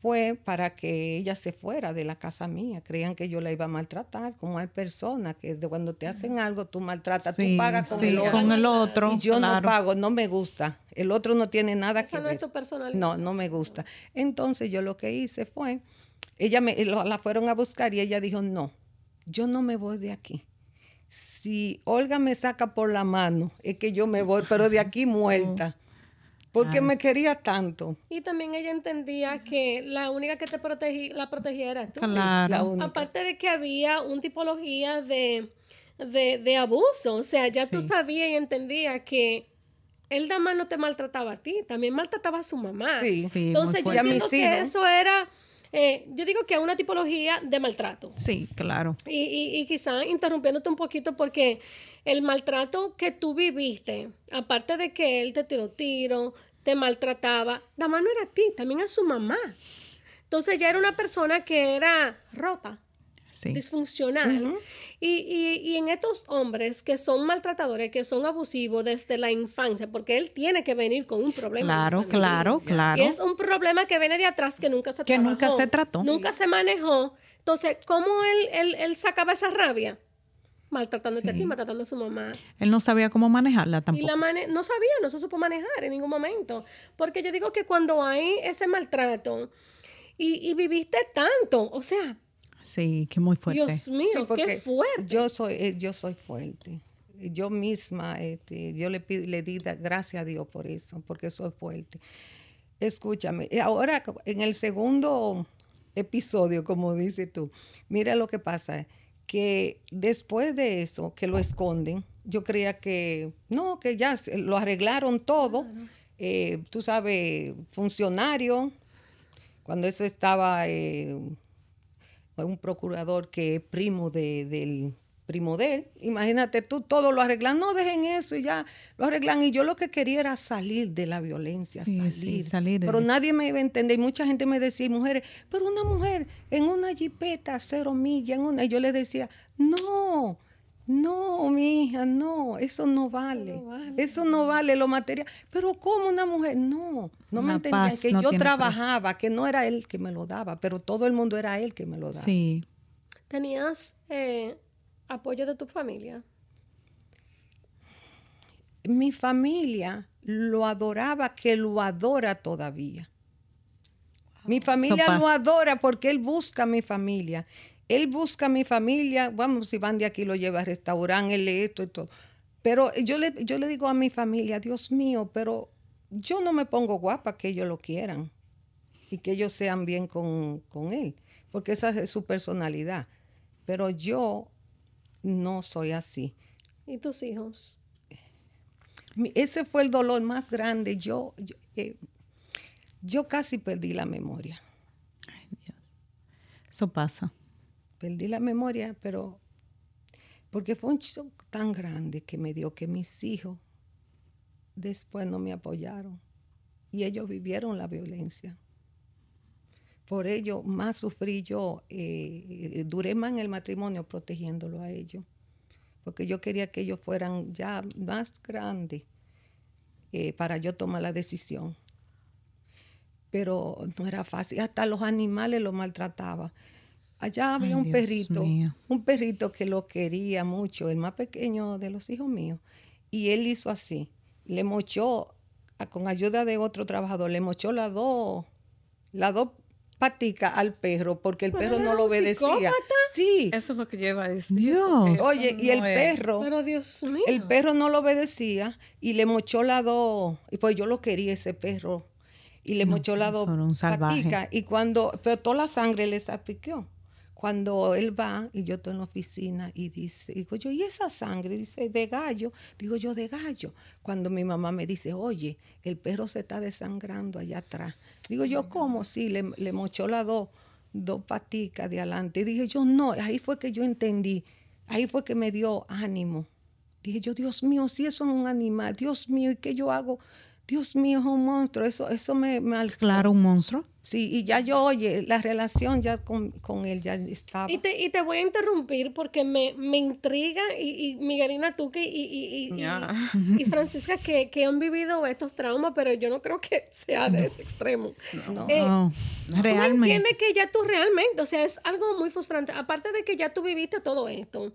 fue para que ella se fuera de la casa mía. Creían que yo la iba a maltratar, como hay personas que de cuando te hacen algo, tú maltratas, Sí, tú pagas con sí, el otro. con el otro. Y yo claro. no pago, no me gusta. El otro no tiene nada Esa que no ver. es tu personalidad. No, no me gusta. Entonces yo lo que hice fue, ella me la fueron a buscar y ella dijo, no, yo no me voy de aquí. Si Olga me saca por la mano, es que yo me voy, pero de aquí muerta. Porque me quería tanto. Y también ella entendía que la única que te protegí, la protegía era tú. Claro. La única. Aparte de que había una tipología de, de, de abuso, o sea, ya tú sabías y entendías que él más no te maltrataba a ti, también maltrataba a su mamá. Sí. Sí, muy Entonces yo entiendo que eso era, eh, yo digo que es una tipología de maltrato. Sí, claro. Y, y, y quizá interrumpiéndote un poquito porque el maltrato que tú viviste, aparte de que él te tiró tiro, te maltrataba, nada más no era a ti, también a su mamá. Entonces ya era una persona que era rota, Sí. disfuncional. Y, y, y en estos hombres que son maltratadores, que son abusivos desde la infancia, porque él tiene que venir con un problema. Claro, claro, claro. Y es un problema que viene de atrás que nunca se Que nunca se trató. Nunca se manejó. Entonces, ¿cómo él, él, él sacaba esa rabia? Maltratándote a ti, Sí. maltratando a su mamá. Él no sabía cómo manejarla Y tampoco. la mane no sabía, no se supo manejar en ningún momento. Porque yo digo que cuando hay ese maltrato y, y viviste tanto, o sea, Sí, que muy fuerte. Dios mío, Sí, qué fuerte. Yo soy, eh, yo soy fuerte. Yo misma, este, yo le, le di gracias a Dios por eso, porque soy fuerte. Escúchame, eh, ahora en el segundo episodio, como dices tú, mira lo que pasa, que después de eso, que lo esconden, yo creía que, no, que ya se- lo arreglaron todo, eh, tú sabes, funcionario, cuando eso estaba... eh, un procurador que es primo de, del primo de él. Imagínate tú, todo lo arreglan. No dejen eso y ya lo arreglan. Y yo lo que quería era salir de la violencia, Sí, sí, salir. salir pero eso. nadie me iba a entender. Y mucha gente me decía, mujeres, pero una mujer en una jipeta, cero millas, en una. Y yo le decía, no. No, mi hija, no, eso no vale. vale. Eso no vale lo material. Pero ¿cómo una mujer? No, no me entendían paz que no yo trabajaba, que no era él que me lo daba, pero todo el mundo era él que me lo daba. Sí. ¿Tenías eh, apoyo de tu familia? mi familia lo adoraba, que lo adora todavía. Mi familia lo adora porque él busca a mi familia. Él busca a mi familia, vamos, si van de aquí lo lleva al restaurante, él lee esto y todo. Pero yo le, yo le digo a mi familia, Dios mío, pero yo no me pongo guapa que ellos lo quieran y que ellos sean bien con, con él, porque esa es su personalidad. Pero yo no soy así. ¿Y tus hijos? Ese fue el dolor más grande. Yo, yo, eh, yo casi perdí la memoria. Eso pasa. Perdí la memoria, pero porque fue un shock tan grande que me dio que mis hijos después no me apoyaron y ellos vivieron la violencia. por ello más sufrí yo, eh, duré más en el matrimonio protegiéndolo a ellos, porque yo quería que ellos fueran ya más grandes eh, para yo tomar la decisión. Pero no era fácil, hasta los animales los maltrataba. Allá había Ay, un Dios perrito, mío. un perrito que lo quería mucho, el más pequeño de los hijos míos. Y él hizo así, le mochó, a- con ayuda de otro trabajador, le mochó las dos, las dos paticas al perro, porque el Pero perro no lo obedecía. psicópata. Sí, Eso es lo que yo iba a decir. Dios. oye, y el no perro, Pero Dios mío. el perro no lo obedecía y le mochó las dos, y pues yo lo quería ese perro, y le No, mochó las dos un salvaje. paticas, y cuando, pero toda la sangre le salpicó. Cuando él va y yo estoy en la oficina y dice, digo yo, ¿y esa sangre? Dice, de gallo. Digo yo, de gallo. Cuando mi mamá me dice, oye, el perro se está desangrando allá atrás. Digo yo, ¿cómo? Sí, le, le mochó las dos, dos paticas de adelante. Y dije yo, no, ahí fue que yo entendí. Ahí fue que me dio ánimo. Dije yo, Dios mío, si eso es un animal, Dios mío, ¿y qué yo hago? Dios mío, es un monstruo. Eso, eso me, me alzó. Claro, un monstruo. Sí, y ya yo, oye, la relación ya con, con él ya estaba. Y te, y te voy a interrumpir porque me, me intriga y, y Miguelina, tú que, y, y, y, y- Ya. y Francisca que, que han vivido estos traumas, pero yo no creo que sea de ese extremo. No. Eh, No, Tú realmente. entiendes que ya tú realmente, o sea, es algo muy frustrante. Aparte de que ya tú viviste todo esto,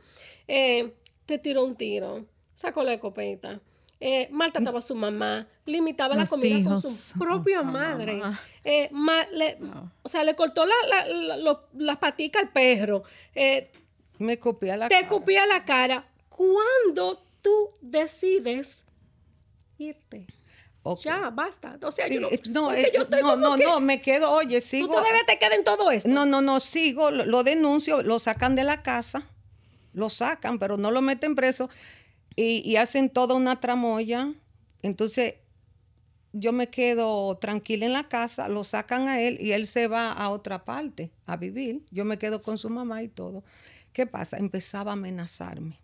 eh, te tiró un tiro, sacó la escopeta, eh, maltrataba a su mamá, limitaba la comida con su propia Ah, madre. mamá. eh, ma- le- No. O sea, le cortó la, la, la- lo- las paticas al perro, eh, Me copié la te cara. escupía la cara. ¿Cuándo tú decides irte? Ya, basta. O sea, yo no, eh, no, porque eh, yo estoy no, como no, que no, me quedo, oye, tú sigo. todavía te quedas en todo esto. No, no, no, sigo, lo, lo denuncio, lo sacan de la casa, lo sacan, pero no lo meten preso y, hacen toda una tramoya. Entonces, yo me quedo tranquila en la casa, lo sacan a él y él se va a otra parte a vivir. Yo me quedo con su mamá y todo. ¿Qué pasa? Empezaba a amenazarme.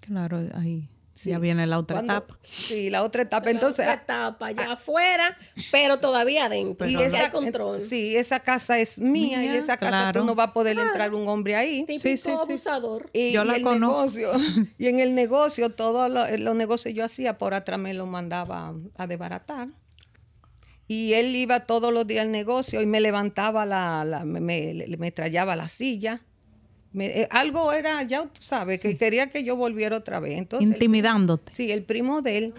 Claro, ahí Sí. ya viene la otra Cuando- etapa. Sí, la otra etapa. La Entonces, otra ah, etapa allá afuera, pero todavía adentro. Y no. esa- control. Sí, esa casa es mía, y esa casa claro. tú no va a poder entrar un hombre ahí. Típico Sí, sí, sí, sí. abusador. Y, Yo y la el conozco. negocio, y en el negocio, todos lo- los negocios yo hacía, por atrás me lo mandaba a desbaratar. Y él iba todos los días al negocio y me levantaba la, la- me, me, me la silla. Me- eh, algo era, ya tú sabes, que quería que yo volviera otra vez. Entonces, el- Intimidándote. Sí, el primo de él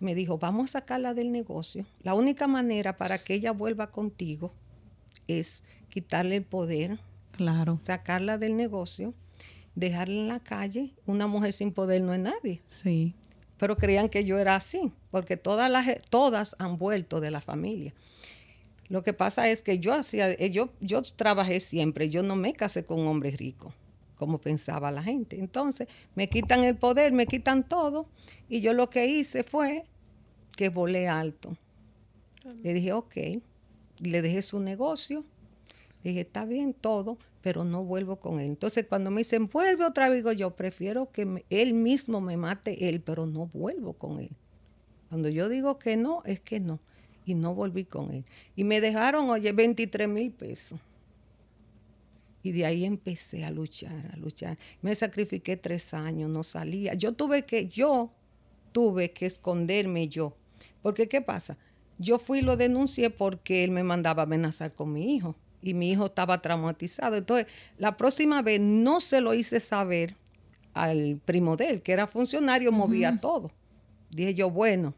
me dijo, vamos a sacarla del negocio. La única manera para que ella vuelva contigo es quitarle el poder, Claro, sacarla del negocio, dejarla en la calle. Una mujer sin poder no es nadie. sí. Pero creían que yo era así, porque todas, las, todas han vuelto de la familia. Lo que pasa es que yo hacía, eh, yo, yo trabajé siempre, yo no me casé con un hombre rico, como pensaba la gente. Entonces, me quitan el poder, me quitan todo, y yo lo que hice fue que volé alto. Le dije, ok, le dejé su negocio, le dije, está bien todo, pero no vuelvo con él. Entonces, cuando me dicen, vuelve otra vez, digo yo, prefiero que me- él mismo me mate él, pero no vuelvo con él. Cuando yo digo que no, es que no. Y no volví con él. Y me dejaron, oye, 23 mil pesos. Y de ahí empecé a luchar, a luchar. Me sacrifiqué tres años, no salía. Yo tuve que, yo tuve que esconderme yo. Porque, ¿qué pasa? Yo fui y lo denuncié porque él me mandaba a amenazar con mi hijo. Y mi hijo estaba traumatizado. Entonces, la próxima vez no se lo hice saber al primo de él, que era funcionario, movía todo. Dije yo, bueno,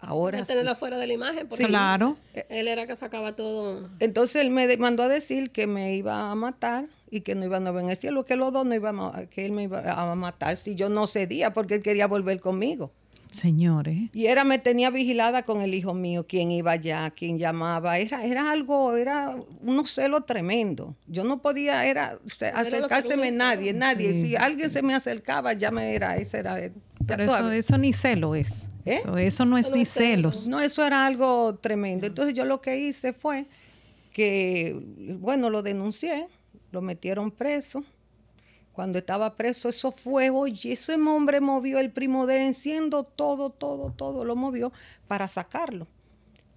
ahora... Sí. tenerla fuera de la imagen, porque Claro. él era que sacaba todo. Entonces él me mandó a decir que me iba a matar y que no iba a ver en el cielo, que los dos no iban a, que él me iba a matar si yo no cedía porque él quería volver conmigo. Señores. Y era, me tenía vigilada con el hijo mío, quién iba allá, quién llamaba. Era, era algo, era unos celos tremendo. Yo no podía, era se- acercárseme uno nadie, nadie. Sí. Si alguien se me acercaba, ya me era, ese era. Pero eso, eso ni celo es. ¿Eh? Eso, eso no es ni celos. No, eso era algo tremendo. Entonces yo lo que hice fue que, bueno, lo denuncié, lo metieron preso. Cuando estaba preso, eso fue, oye, ese hombre movió el primo de él, enciendo todo, todo, todo, lo movió para sacarlo.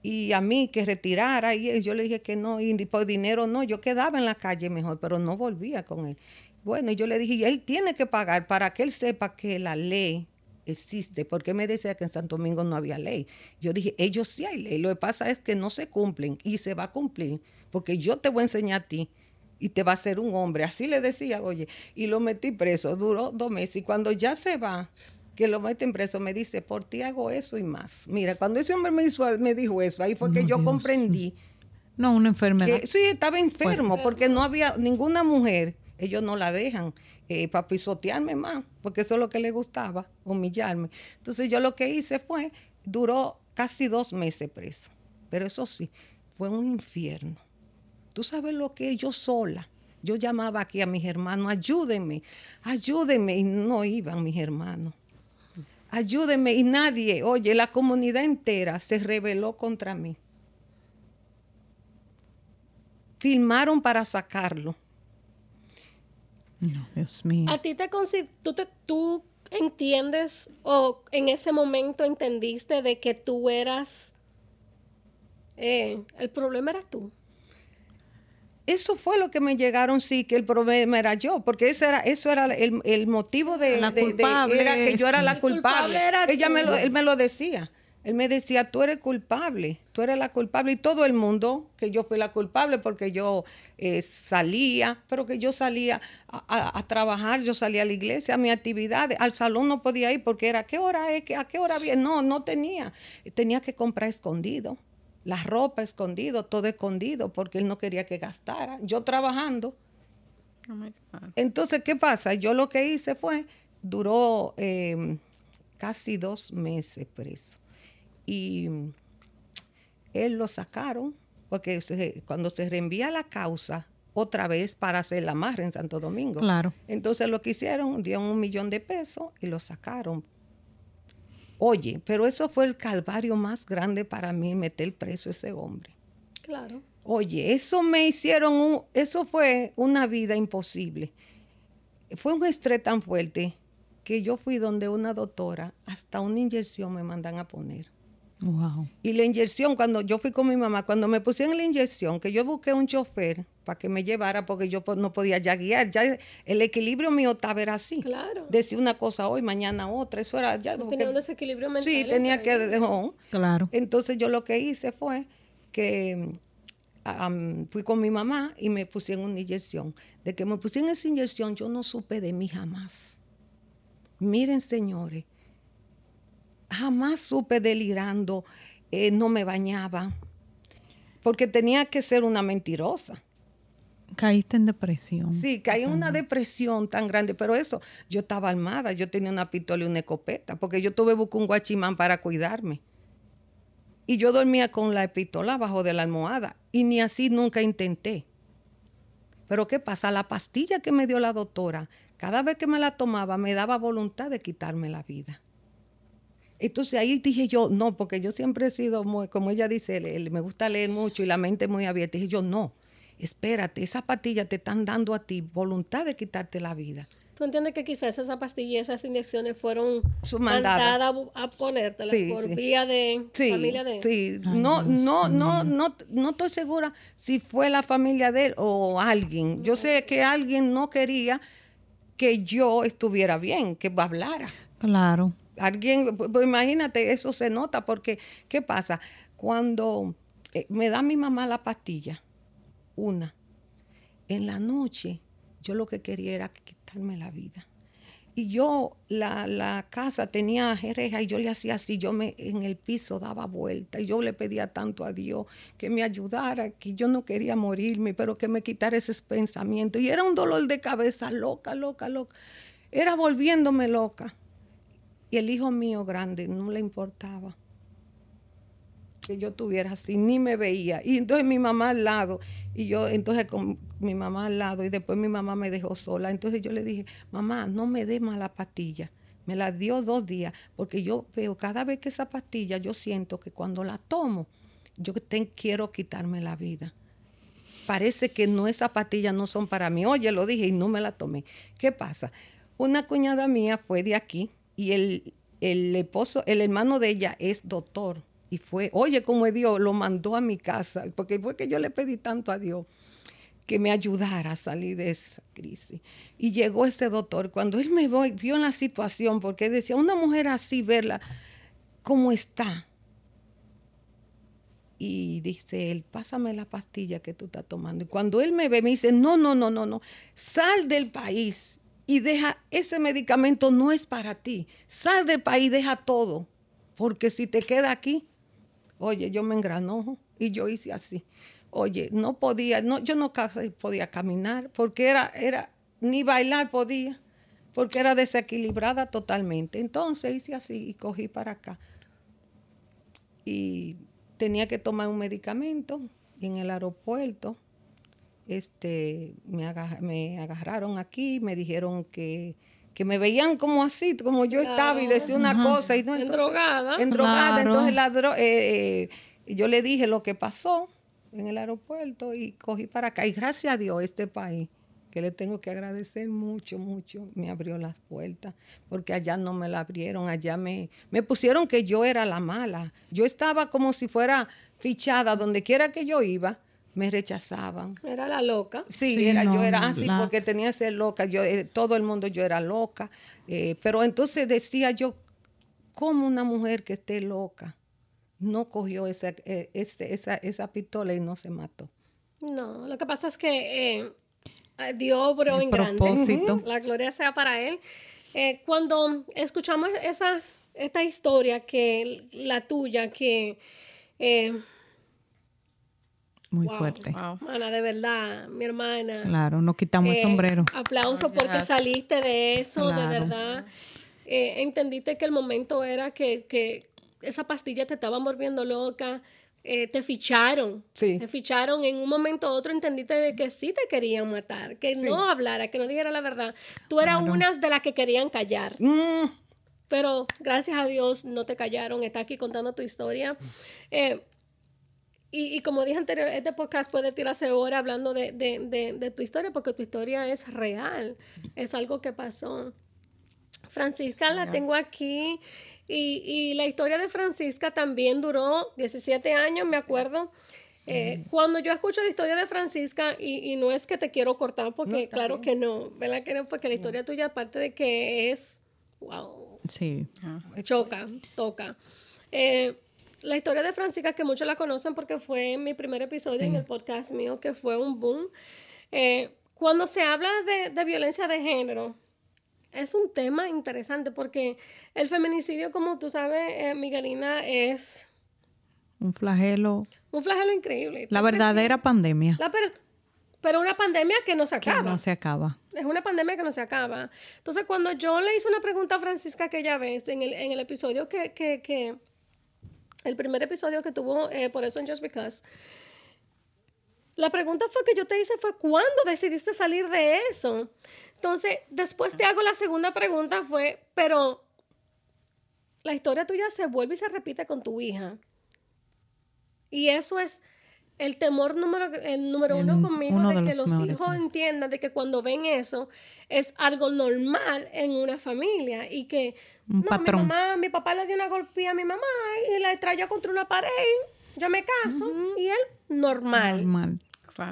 y a mí que retirara y yo le dije que no y por dinero no, yo quedaba en la calle mejor, pero no volvía con él. Bueno, y yo le dije, él tiene que pagar para que él sepa que la ley existe, porque me decía que en Santo Domingo no había ley. Yo dije, ellos sí hay ley, lo que pasa es que no se cumplen y se va a cumplir, porque yo te voy a enseñar a ti y te va a ser un hombre. Así le decía, oye, y lo metí preso, duró dos meses y cuando ya se va, que lo meten preso, me dice, por ti hago eso y más. Mira, cuando ese hombre me, me dijo eso, ahí fue que yo comprendí. No, una enfermedad. sí, estaba enfermo, porque no había ninguna mujer, ellos no la dejan eh, para pisotearme más, porque eso es lo que le gustaba, humillarme. Entonces yo lo que hice fue, duró casi dos meses preso, pero eso sí, fue un infierno Tú sabes lo que yo sola. Yo llamaba aquí a mis hermanos, ayúdenme, ayúdenme. Y no iban mis hermanos. Ayúdenme. Y nadie, oye, la comunidad entera se rebeló contra mí. Filmaron para sacarlo. No, Dios mío. ¿A ti te, tú, te, tú entiendes o en ese momento entendiste de que tú eras... Eh, el problema era tú? eso fue lo que me llegaron, sí, que el problema era yo, porque eso era, eso era el, motivo de, la culpable, era que yo era la culpable. Ella me lo, él me lo decía. Él me decía, tú eres culpable, tú eres la culpable. Y todo el mundo, que yo fui la culpable porque yo eh, salía, pero que yo salía a, trabajar, yo salía a la iglesia, a mi actividades, al salón no podía ir porque era, ¿a qué hora es? ¿A qué hora viene? No, no tenía. Tenía que comprar escondido la ropa escondido, todo escondido, porque él no quería que gastara. Yo trabajando. Oh Entonces, ¿qué pasa? Yo lo que hice fue, duró em, casi dos meses preso. Y él lo sacaron, porque cuando se reenvía la causa, otra vez para hacer la amarre en Santo Domingo. Claro. Entonces lo que hicieron, dieron un millón de pesos y lo sacaron Oye, pero eso fue el calvario más grande para mí, meter preso a ese hombre. Claro. Oye, eso me hicieron, un, eso fue una vida imposible. Fue un estrés tan fuerte que yo fui donde una doctora, hasta una inyección me mandan a poner. Y la inyección, cuando yo fui con mi mamá, cuando me pusieron la inyección, que yo busqué un chofer para que me llevara porque yo no podía ya guiar, ya el equilibrio mío estaba era así. Claro. Decía una cosa hoy, mañana otra, eso era ya. tenía un desequilibrio mental. Sí, tenía que dejar. Claro. Entonces yo lo que hice fue que fui con mi mamá y me pusieron una inyección. De que me pusieron esa inyección, yo no supe de mí jamás. Miren, señores, jamás supe delirando, eh, no me bañaba, porque tenía que ser una mentirosa. Caíste en depresión. Sí, caí en una depresión tan grande, pero eso, yo estaba armada, yo tenía una pistola y una escopeta, porque yo tuve buscar un guachimán para cuidarme. Y yo dormía con la pistola abajo de la almohada, y ni así nunca intenté. Pero ¿qué pasa? La pastilla que me dio la doctora, cada vez que me la tomaba, me daba voluntad de quitarme la vida. Entonces ahí dije yo, no, porque yo siempre he sido muy, como ella dice, me gusta leer mucho y la mente muy abierta. Dije yo, no, espérate, esas pastillas te están dando a ti voluntad de quitarte la vida. ¿Tú entiendes que quizás esas pastillas, esas inyecciones fueron mandadas a ponértelas por vía de familia de él? Sí, no, no, no, no, no estoy segura si fue la familia de él o alguien. Yo sé que alguien no quería que yo estuviera bien, que hablara. Claro alguien, pues imagínate, eso se nota porque, ¿qué pasa? Cuando eh, me da mi mamá la pastilla, una, en la noche yo lo que quería era quitarme la vida. Y yo, la, casa tenía reja y yo le hacía así, yo me en el piso daba vuelta y yo le pedía tanto a Dios que me ayudara, que yo no quería morirme, pero que me quitara ese pensamiento. Y era un dolor de cabeza loca, loca, loca. Era volviéndome loca. Y el hijo mío grande no le importaba que yo tuviera así, ni me veía. Y entonces mi mamá al lado, y yo entonces con mi mamá al lado, y después mi mamá me dejó sola. Entonces yo le dije, mamá, no me dé más la pastilla. Me la dio dos días, porque yo veo cada vez que esa pastilla, yo siento que cuando la tomo, yo quiero quitarme la vida. Parece que no, esas pastillas no son para mí. Oye, lo dije y no me la tomé. ¿Qué pasa? Una cuñada mía fue de aquí, y el, el esposo, el hermano de ella es doctor Y fue, oye, como es Dios, lo mandó a mi casa, porque fue que yo le pedí tanto a Dios que me ayudara a salir de esa crisis. Y llegó ese doctor, cuando él me vio la situación, porque decía, una mujer así, verla, ¿cómo está? Y dice él, pásame la pastilla que tú estás tomando. Y cuando él me ve, me dice, no, no, no, no, no, sal del país y deja, ese medicamento no es para ti. Sal del país, deja todo, porque si te queda aquí, oye, yo me engranojo y yo hice así. Oye, no podía, no, yo no podía caminar porque era, era, ni bailar podía, porque era desequilibrada totalmente. Entonces hice así y cogí para acá. Y tenía que tomar un medicamento y en el aeropuerto este, me, me agarraron aquí, me dijeron que, que, me veían como así, como yo estaba y decía una cosa. Y no, en drogada. En drogada. Entonces la eh, eh, yo le dije lo que pasó en el aeropuerto y cogí para acá. Y gracias a Dios, este país, que le tengo que agradecer mucho, mucho, me abrió las puertas, porque allá no me la abrieron, allá me, me pusieron que yo era la mala. Yo estaba como si fuera fichada donde quiera que yo iba me rechazaban. Era la loca. Sí, era, yo era así porque tenía que ser loca. Yo, eh, todo el mundo yo era loca. Eh, pero entonces decía yo, ¿cómo una mujer que esté loca no cogió esa, eh, esa, esa, pistola y no se mató? No, lo que pasa es que Dios obró en grande. La gloria sea para él. cuando escuchamos esas, esta historia que la tuya, que muy fuerte. Ana, de verdad, mi hermana. Claro, nos quitamos el eh, sombrero. Aplauso porque saliste de eso, de verdad. Eh, entendiste que el momento era que, esa pastilla te estaba volviendo loca. Eh, te ficharon. Sí. Te ficharon. En un momento u otro entendiste de que sí te querían matar, que no hablara, que no dijera la verdad. Tú eras una de las que querían callar. Mm. Pero gracias a Dios no te callaron. Está aquí contando tu historia. Eh, y, como dije anterior, este podcast puede tirarse hora hablando de, de, de, tu historia, porque tu historia es real, es algo que pasó. Francisca la tengo aquí y, y, la historia de Francisca también duró 17 años, me acuerdo. Eh, cuando yo escucho la historia de Francisca, y, y, no es que te quiero cortar, porque claro que no, ¿verdad? Que porque la historia tuya, aparte de que es, wow, sí. choca, toca. Eh, la historia de Francisca, que muchos la conocen porque fue mi primer episodio en el podcast mío, que fue un boom. Eh, cuando se habla de, violencia de género, es un tema interesante porque el feminicidio, como tú sabes, eh, Miguelina, es... Un flagelo. Un flagelo increíble. La verdadera pandemia. pero una pandemia que no se acaba. no se acaba. Es una pandemia que no se acaba. Entonces, cuando yo le hice una pregunta a Francisca aquella vez en el, en el episodio que, que, que el primer episodio que tuvo eh, por eso en Just Because, la pregunta fue que yo te hice fue, ¿cuándo decidiste salir de eso? Entonces, después te hago la segunda pregunta fue, pero la historia tuya se vuelve y se repite con tu hija. Y eso es el temor número, el número uno conmigo de, que los hijos entiendan de que cuando ven eso es algo normal en una familia y que un patrón. Mi, mamá, mi papá le dio una golpea a mi mamá y la trayó contra una pared. Yo me caso y él normal. Normal.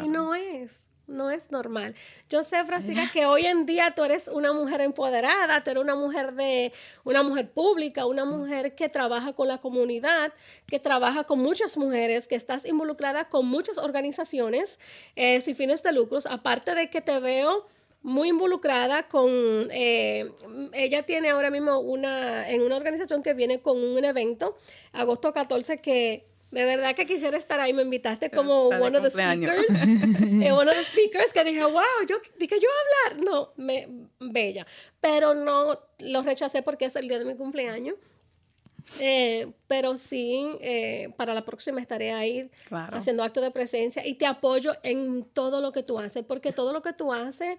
Y no es. No es normal. Yo sé, Francisca, que hoy en día tú eres una mujer empoderada, tú eres una mujer de, una mujer pública, una mujer que trabaja con la comunidad, que trabaja con muchas mujeres, que estás involucrada con muchas organizaciones eh, sin fines de lucros. Aparte de que te veo muy involucrada con, eh, ella tiene ahora mismo una, en una organización que viene con un evento, agosto 14, que de verdad que quisiera estar ahí, me invitaste como one of the speakers, eh, one of the speakers, que dije, wow, yo dije yo hablar, no, me, bella, pero no, lo rechacé porque es el día de mi cumpleaños. Eh, pero sí, para la próxima estaré ahí haciendo acto de presencia y te apoyo en todo lo que tú haces, porque todo lo que tú haces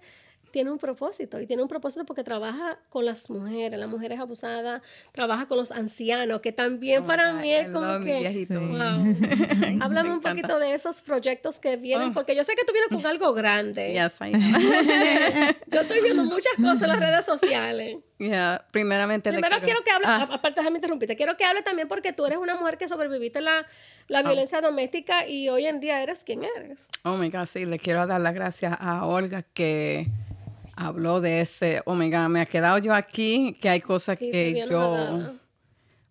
tiene un propósito y tiene un propósito porque trabaja con las mujeres, las mujeres abusadas, trabaja con los ancianos, que también oh para mí es como que... Wow. Háblame un poquito de esos proyectos que vienen, oh. porque yo sé que tú vienes con algo grande. Yes, yo estoy viendo muchas cosas en las redes sociales. Yeah, primeramente Primero le quiero que hable, Ah, aparte de interrumpirte, quiero que hable también porque tú eres una mujer que sobreviviste la, la violencia doméstica y hoy en día eres quien eres. Oh my God, sí, le quiero dar las gracias a Olga que habló de ese. Oh my God, me ha quedado yo aquí, que hay cosas Sí, que yo.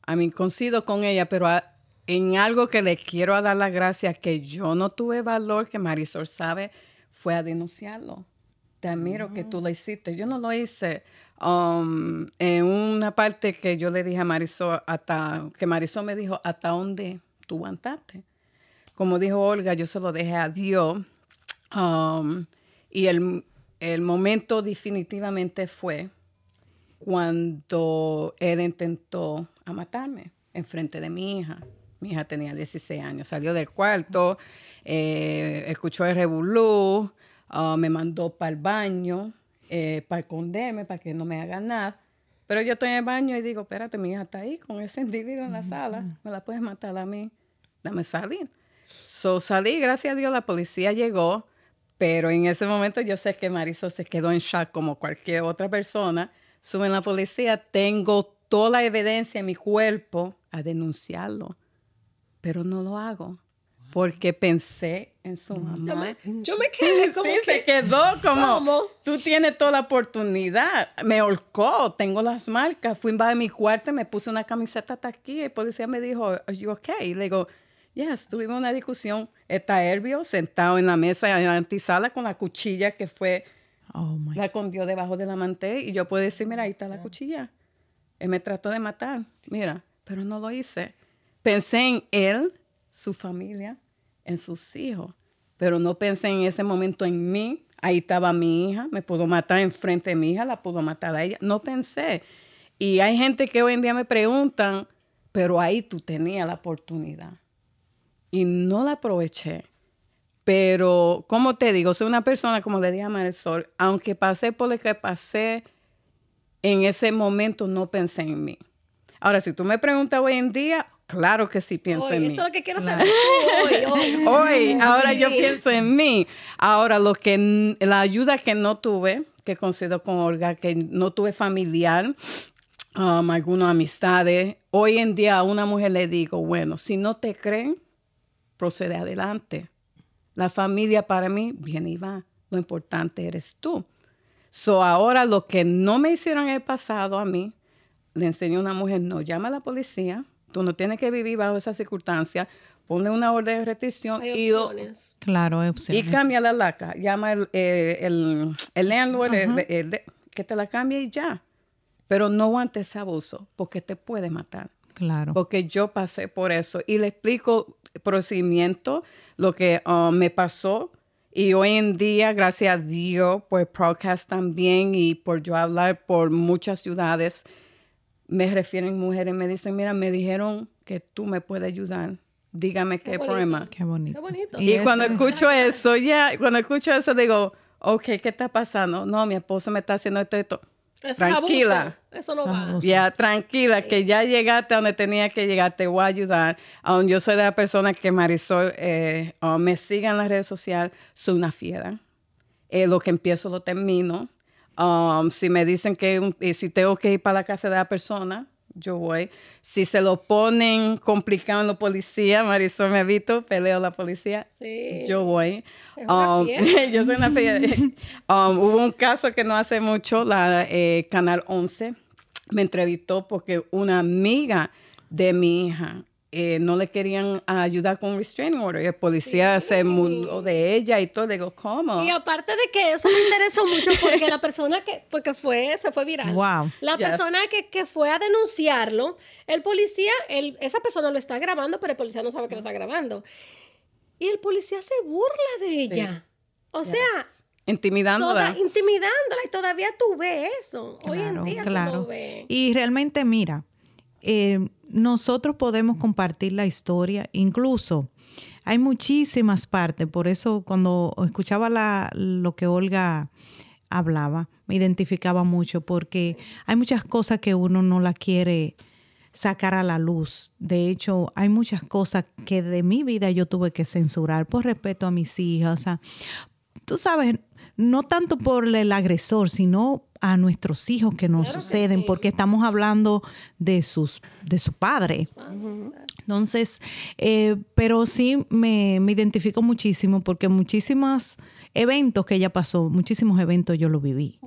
A mí coincido con ella, pero a- en algo que le quiero dar las gracias que yo no tuve valor, que Marisol sabe, fue a denunciarlo. Te admiro que tú lo hiciste. Yo no lo hice. Um, en una parte que yo le dije a Marisol, hasta, que Marisol me dijo, ¿hasta dónde tú aguantaste? Como dijo Olga, yo se lo dejé a Dios. Um, y el, el momento definitivamente fue cuando él intentó a matarme en frente de mi hija. Mi hija tenía 16 años, salió del cuarto, eh, escuchó el revolú, ah, me mandó para el baño eh, para esconderme, para que no me haga nada. Pero yo estoy en el baño y digo, espérate, mi hija está ahí con ese individuo en la sala, me la puedes matar a mí, dame salir. So salí, gracias a Dios la policía llegó, pero en ese momento yo sé que Marisol se quedó en shock como cualquier otra persona. Suben la policía, tengo toda la evidencia en mi cuerpo a denunciarlo, pero no lo hago porque pensé en su Yo mamá. me, yo me quedé como Sí, que... se quedó como, ¿Cómo? tú tienes toda la oportunidad. Me holcó, tengo las marcas. Fui a mi cuarto, me puse una camiseta hasta aquí. El policía me dijo, ¿Are you okay? Y le digo, yes, tuvimos una discusión. Está Herbio sentado en la mesa en la antesala con la cuchilla que fue, Oh my la escondió debajo de la mantella. Y yo puedo decir, mira, ahí está la cuchilla. Él me trató de matar, mira, pero no lo hice. Pensé en él, su familia, en sus hijos, pero no pensé en ese momento en mí. Ahí estaba mi hija, me pudo matar enfrente de mi hija, la pudo matar a ella. No pensé. Y hay gente que hoy en día me preguntan, pero ahí tú tenías la oportunidad. Y no la aproveché. Pero, como te digo, soy una persona, como le dije a Marisol, aunque pasé por lo que pasé, en ese momento no pensé en mí. Ahora, si tú me preguntas hoy en día, claro que sí pienso Hoy, en eso mí. es lo que quiero saber hoy, hoy. Hoy, ahora yo pienso en mí. Ahora, lo que la ayuda que no tuve, que concedo con Olga, que no tuve familiar, um, algunas amistades. Hoy en día a una mujer le digo, bueno, si no te creen, procede adelante. La familia para mí viene y va. Lo importante eres tú. So ahora lo que no me hicieron en el pasado a mí, le enseño a una mujer, no llama a la policía, tú no tienes que vivir bajo esas circunstancias, ponle una orden de restricción Hay y. Claro, hay y cambia la laca. Llama el, eh, el, el landlord el- que te la cambie y ya. Pero no aguantes ese abuso porque te puede matar Claro. porque yo pasé por eso y le explico procedimiento, lo que um, me pasó. Y hoy en día, gracias a Dios, por el podcast también y por yo hablar por muchas ciudades, me refieren mujeres, me dicen, mira, me dijeron que tú me puedes ayudar. Dígame qué, problema. Qué bonito. Qué bonito. Y, cuando escucho eso, ya, cuando escucho eso, digo, ok, ¿qué está pasando? No, mi esposo me está haciendo esto, esto. Eso es Tranquila. abuso. Eso no va. Ya, tranquila, que ya llegaste a donde tenía que llegar, te voy a ayudar. Um, yo soy de la persona que Marisol eh, um, me siga en las redes sociales, soy una fiera. Eh, lo que empiezo lo termino. Um, si me dicen que un- y si tengo que ir para la casa de la persona, yo voy. Si se lo ponen complicado en la policía, Marisol me ha visto, peleo la policía, Sí. yo voy. Es una Um, yo soy una. Um, hubo un caso que no hace mucho, la eh, Canal 11 me entrevistó porque una amiga de mi hija eh, no le querían ayudar con un restraining order. Y el policía se mudó de ella y todo. Le digo, ¿cómo? Y aparte de que eso me interesó mucho porque la persona que, porque fue, se fue viral. Wow. La Yes. persona que, que fue a denunciarlo, el policía, el, esa persona lo está grabando, pero el policía no sabe que lo está grabando. Y el policía se burla de ella. O sea, Intimidándola. toda, intimidándola y todavía tú ves eso. Hoy en Claro, día tú claro. lo ves. Y realmente, mira, eh, nosotros podemos compartir la historia, incluso hay muchísimas partes, por eso cuando escuchaba la, lo que Olga hablaba, me identificaba mucho, porque hay muchas cosas que uno no la quiere sacar a la luz. De hecho, hay muchas cosas que de mi vida yo tuve que censurar por respeto a mis hijas. O sea, tú sabes, no tanto por el agresor, sino a nuestros hijos que nos Claro que suceden, sí. porque estamos hablando de sus, de su padre. Entonces, eh, pero sí me, me identifico muchísimo porque muchísimos eventos que ella pasó, muchísimos eventos yo lo viví.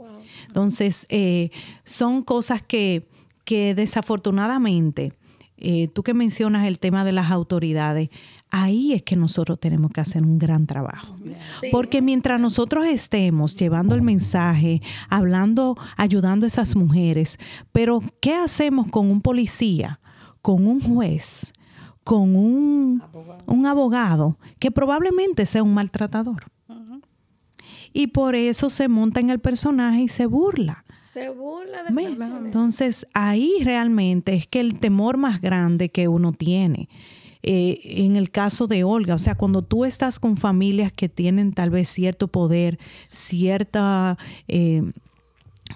Entonces, eh, son cosas que, que desafortunadamente, eh, tú que mencionas el tema de las autoridades, ahí es que nosotros tenemos que hacer un gran trabajo. Sí. Porque mientras nosotros estemos llevando el mensaje, hablando, ayudando a esas mujeres, pero ¿qué hacemos con un policía, con un juez, con un, un abogado que probablemente sea un maltratador? Y por eso se monta en el personaje y se burla. Se burla de. Entonces, ahí realmente es que el temor más grande que uno tiene. Eh, en el caso de Olga, o sea, cuando tú estás con familias que tienen tal vez cierto poder, cierta... eh,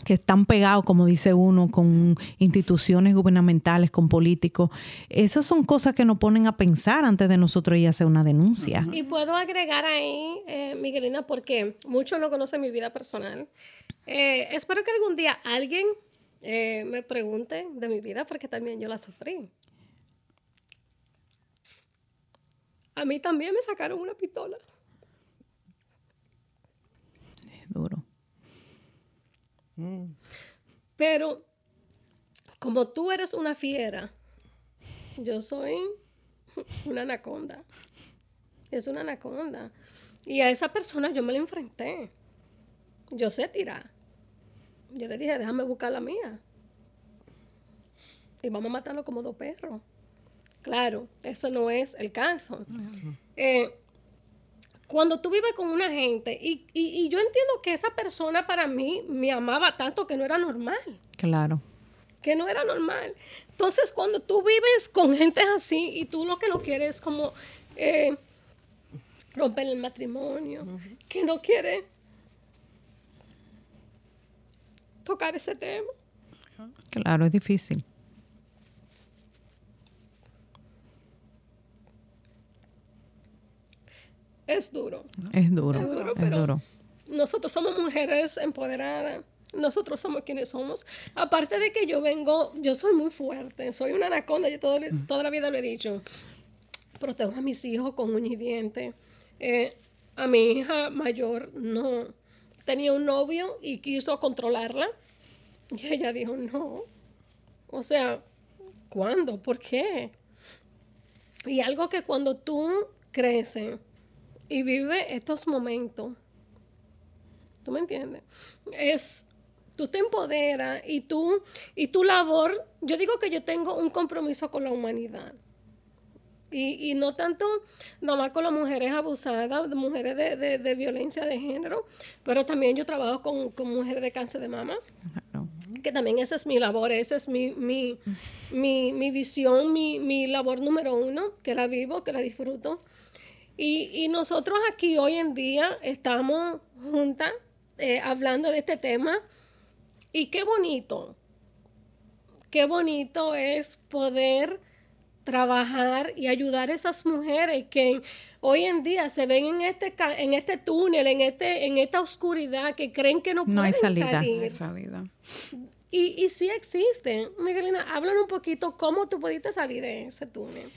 que están pegados, como dice uno, con instituciones gubernamentales, con políticos. Esas son cosas que nos ponen a pensar antes de nosotros ir a hacer una denuncia. Y puedo agregar ahí, eh, Miguelina, porque muchos no conocen mi vida personal. Eh, espero que algún día alguien eh, me pregunte de mi vida, porque también yo la sufrí. A mí también me sacaron una pistola. Duro. Mm. Pero como tú eres una fiera, yo soy una anaconda. Es una anaconda. Y a esa persona yo me la enfrenté. Yo sé tirar. Yo le dije, déjame buscar la mía. Y vamos a matarlo como dos perros. Claro, eso no es el caso. Eh, cuando tú vives con una gente, y, y- y yo entiendo que esa persona para mí me amaba tanto que no era normal Claro. que no era normal. Entonces, cuando tú vives con gente así y tú lo que no quieres es como eh, romper el matrimonio, que no quiere tocar ese tema. Claro, es difícil. Es duro. Es duro. Es duro, es pero- duro. Nosotros somos mujeres empoderadas. Nosotros somos quienes somos. Aparte de que yo vengo, yo soy muy fuerte, soy una anaconda, yo todo- toda la vida lo he dicho. Protejo a mis hijos con uña y diente. Eh, a mi hija mayor no tenía un novio y quiso controlarla. Y ella dijo, no. O sea, ¿cuándo? ¿Por qué? Y algo que cuando tú creces y vives estos momentos, ¿Tú me entiendes? Es, tú te empoderas y tú, y tu labor, yo digo que yo tengo un compromiso con la humanidad. Y, y no tanto nada más con las mujeres abusadas, mujeres de, de- de violencia de género, pero también yo trabajo con, con mujeres de cáncer de mama que también esa es mi labor, esa es mi, mi, mi, mi visión, mi, mi labor número uno, que la vivo, que la disfruto. Y, y nosotros aquí hoy en día estamos juntas eh, hablando de este tema y qué bonito, qué bonito es poder trabajar y ayudar a esas mujeres que hoy en día se ven en este en este túnel, en este en esta oscuridad que creen que no, No hay pueden salida. salir. de salida. Y, y sí existen. Miguelina, háblanos un poquito cómo tú pudiste salir de ese túnel.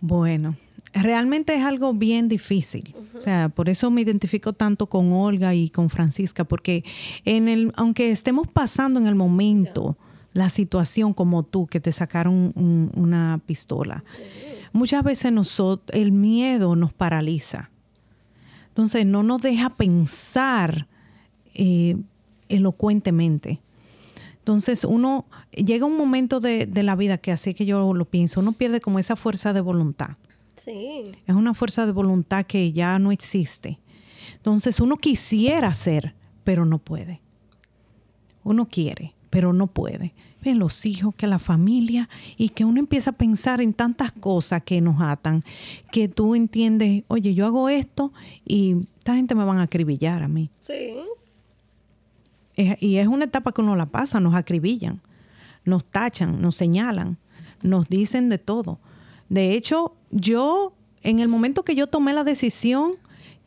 Bueno, realmente es algo bien difícil. O sea, por eso me identifico tanto con Olga y con Francisca, porque en el, aunque estemos pasando en el momento la situación como tú, que te sacaron un- una pistola, muchas veces nosotros, el miedo nos paraliza. Entonces no nos deja pensar eh, elocuentemente. Entonces uno llega un momento de, de la vida que así que yo lo pienso, uno pierde como esa fuerza de voluntad. Sí. Es una fuerza de voluntad que ya no existe. Entonces uno quisiera hacer, pero no puede. Uno quiere, pero no puede. Ven los hijos, que la familia, y que uno empieza a pensar en tantas cosas que nos atan, que tú entiendes, oye, yo hago esto y esta gente me van a acribillar a mí. Sí. Es- y es una etapa que uno la pasa, nos acribillan, nos tachan, nos señalan, nos dicen de todo. De hecho, yo, en el momento que yo tomé la decisión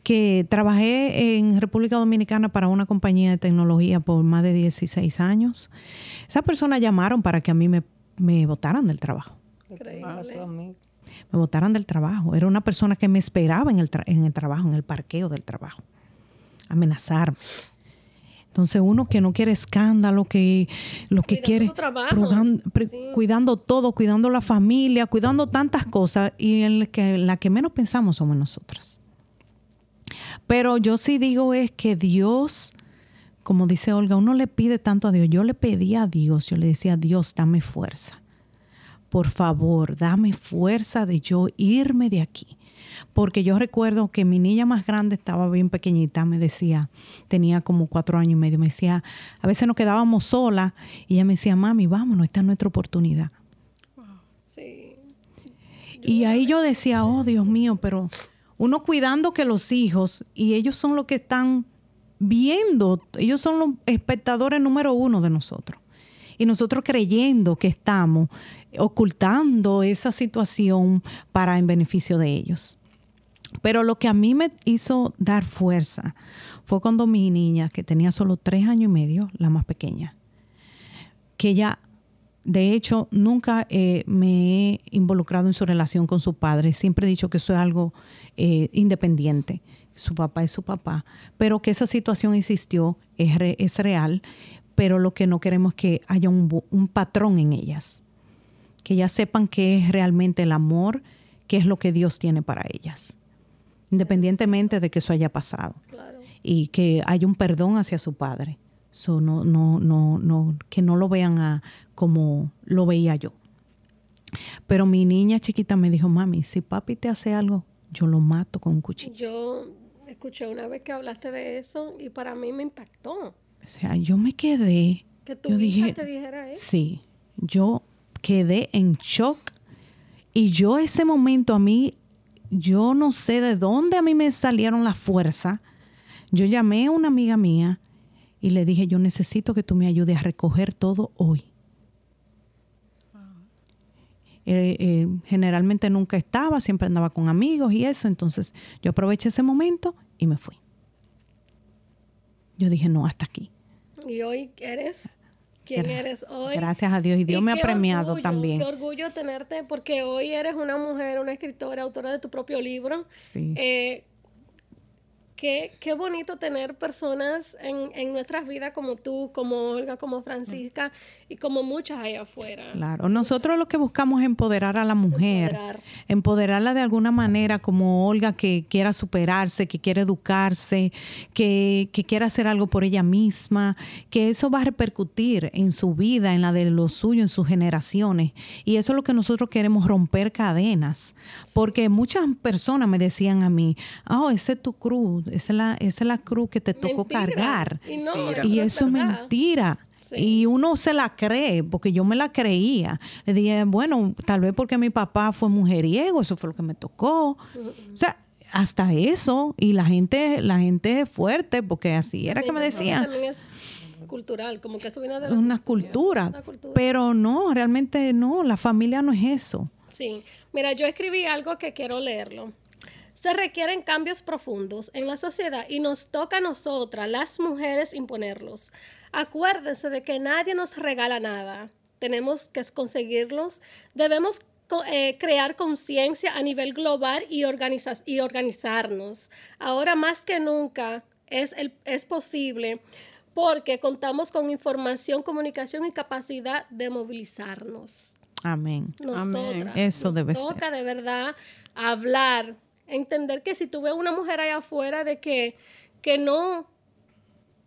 que trabajé en República Dominicana para una compañía de tecnología por más de 16 años. Esas personas llamaron para que a mí me, me votaran del trabajo. Increíble. Me votaran del trabajo. Era una persona que me esperaba en el, tra- en el trabajo, en el parqueo del trabajo. Amenazarme. Entonces uno que no quiere escándalo, que lo que Cuidando quiere, Sí. cuidando todo, cuidando la familia, cuidando tantas cosas y en la que, la que menos pensamos somos nosotras. Pero yo sí digo es que Dios, como dice Olga, uno le pide tanto a Dios. Yo le pedí a Dios, yo le decía, Dios, dame fuerza. Por favor, dame fuerza de yo irme de aquí. Porque yo recuerdo que mi niña más grande estaba bien pequeñita, me decía, tenía como cuatro años y medio, me decía, a veces nos quedábamos solas y ella me decía, mami, vámonos, esta es nuestra oportunidad. Sí. Y ahí yo decía, oh Dios mío, pero uno cuidando que los hijos, y ellos son los que están viendo, ellos son los espectadores número uno de nosotros. Y nosotros creyendo que estamos ocultando esa situación para en beneficio de ellos. Pero lo que a mí me hizo dar fuerza fue cuando mi niña, que tenía solo tres años y medio, la más pequeña, que ella, de hecho, nunca eh, me he involucrado en su relación con su padre. Siempre he dicho que eso es algo eh, independiente. Su papá es su papá. Pero que esa situación existió, es, re- es real, pero lo que no queremos es que haya un, un patrón en ellas. Que ellas sepan qué es realmente el amor, qué es lo que Dios tiene para ellas. Independientemente de que eso haya pasado Claro. y que haya un perdón hacia su padre. So, no, no, no, no, que no lo vean a, como lo veía yo. Pero mi niña chiquita me dijo, mami, si papi te hace algo, yo lo mato con un cuchillo. Yo escuché una vez que hablaste de eso y para mí me impactó O sea, yo me quedé, que tu yo hija dije, te dijera eso. sí, yo quedé en shock y yo ese momento a mí, yo no sé de dónde a mí me salieron las fuerzas. Yo llamé a una amiga mía y le dije, yo necesito que tú me ayudes a recoger todo hoy. Eh, eh, generalmente nunca estaba, siempre andaba con amigos y eso, entonces yo aproveché ese momento y me fui. Yo dije, no, hasta aquí. Y hoy eres quien Gra- eres hoy. Gracias a Dios y Dios me ha premiado orgullo, también. Qué orgullo tenerte porque hoy eres una mujer, una escritora, autora de tu propio libro. Sí. Eh, qué, qué bonito tener personas en, en nuestras vidas como tú, como Olga, como Francisca y como muchas allá afuera. Claro, nosotros lo que buscamos es empoderar a la mujer, Empoderar. empoderarla de alguna manera, como Olga que quiera superarse, que quiere educarse, que, que quiera hacer algo por ella misma, que eso va a repercutir en su vida, en la de los suyos, en sus generaciones. Y eso es lo que nosotros queremos, romper cadenas. Porque muchas personas me decían a mí, oh, esa es tu cruz, esa es la, esa es la cruz que te tocó Mentira. cargar. Y no, eso es mentira. Sí. Y uno se la cree, porque yo me la creía. Le dije, bueno, tal vez porque mi papá fue mujeriego, eso fue lo que me tocó. O sea, hasta eso. Y la gente, la gente es fuerte, porque así era que me decían. También es cultural, como que eso viene de la Una cultura. Una cultura. Pero no, realmente no, la familia no es eso. Sí, mira, yo escribí algo que quiero leerlo. Se requieren cambios profundos en la sociedad y nos toca a nosotras, las mujeres, imponerlos. Acuérdense de que nadie nos regala nada. Tenemos que conseguirlos. Debemos eh, crear conciencia a nivel global y, organiza- y organizarnos. Ahora más que nunca es, el, es posible porque contamos con información, comunicación y capacidad de movilizarnos Amén. nosotras. Eso nos debe toca de verdad hablar, entender que si tú ves una mujer allá afuera de que, que no,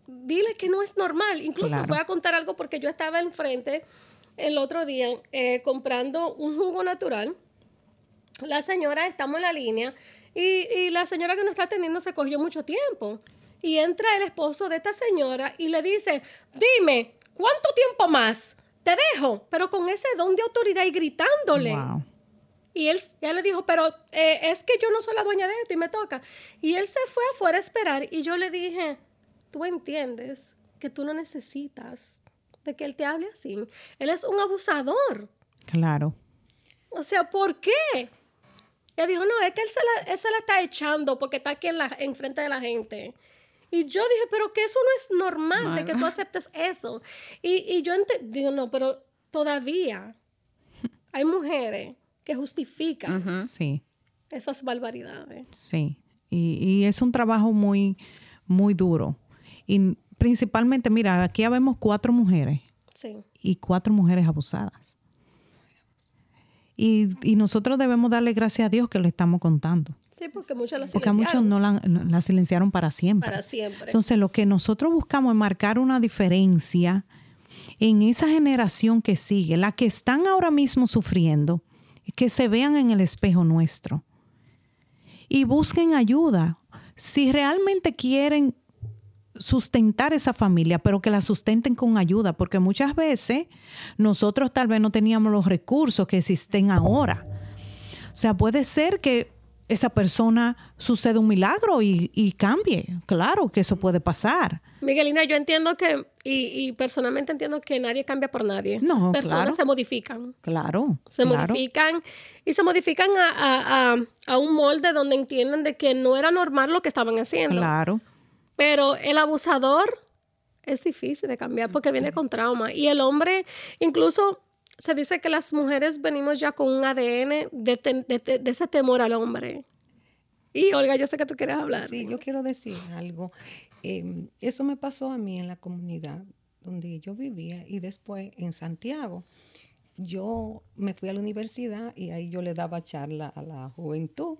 dile que no es normal. Incluso Claro. voy a contar algo porque yo estaba enfrente el otro día eh, comprando un jugo natural. La señora, estamos en la línea, y, y la señora que nos está atendiendo se cogió mucho tiempo. Y entra el esposo de esta señora y le dice, dime, ¿cuánto tiempo más? Te dejo, pero con ese don de autoridad y gritándole. Wow. Y él, ella le dijo, pero eh, es que yo no soy la dueña de esto y me toca. Y él se fue afuera a esperar y yo le dije, tú entiendes que tú no necesitas de que él te hable así. Él es un abusador. Claro. O sea, ¿por qué? Ella dijo, no, es que él se la, él se la está echando porque está aquí en, la, en frente de la gente. Y yo dije, pero que eso no es normal, de que tú aceptes eso. Y, y yo digo, no, pero todavía hay mujeres que justifican Sí, esas barbaridades. sí. Y, y es un trabajo muy, muy duro. Y principalmente, mira, aquí habemos cuatro mujeres Sí. y cuatro mujeres abusadas. Y, y nosotros debemos darle gracias a Dios que lo estamos contando. Sí, porque muchas las Porque a muchos silenciaron no la, no- la silenciaron para siempre. para siempre. Entonces, lo que nosotros buscamos es marcar una diferencia en esa generación que sigue, la que están ahora mismo sufriendo, que se vean en el espejo nuestro y busquen ayuda. Si realmente quieren sustentar esa familia, pero que la sustenten con ayuda, porque muchas veces nosotros tal vez no teníamos los recursos que existen ahora. O sea, puede ser que esa persona suceda un milagro y, y cambie. Claro que eso puede pasar. Miguelina, yo entiendo que, y, y personalmente entiendo que nadie cambia por nadie. No, Personas claro. se modifican. Claro. Se claro. modifican y se modifican a, a- a- a un molde donde entienden de que no era normal lo que estaban haciendo. Claro. Pero el abusador es difícil de cambiar porque viene con trauma. Y el hombre, incluso se dice que las mujeres venimos ya con un ADN de, te- de de ese temor al hombre. Y Olga, yo sé que tú quieres hablar. Sí, yo quiero decir algo. Eh, eso me pasó a mí en la comunidad donde yo vivía y después en Santiago. Yo me fui a la universidad y ahí yo le daba charla a la juventud.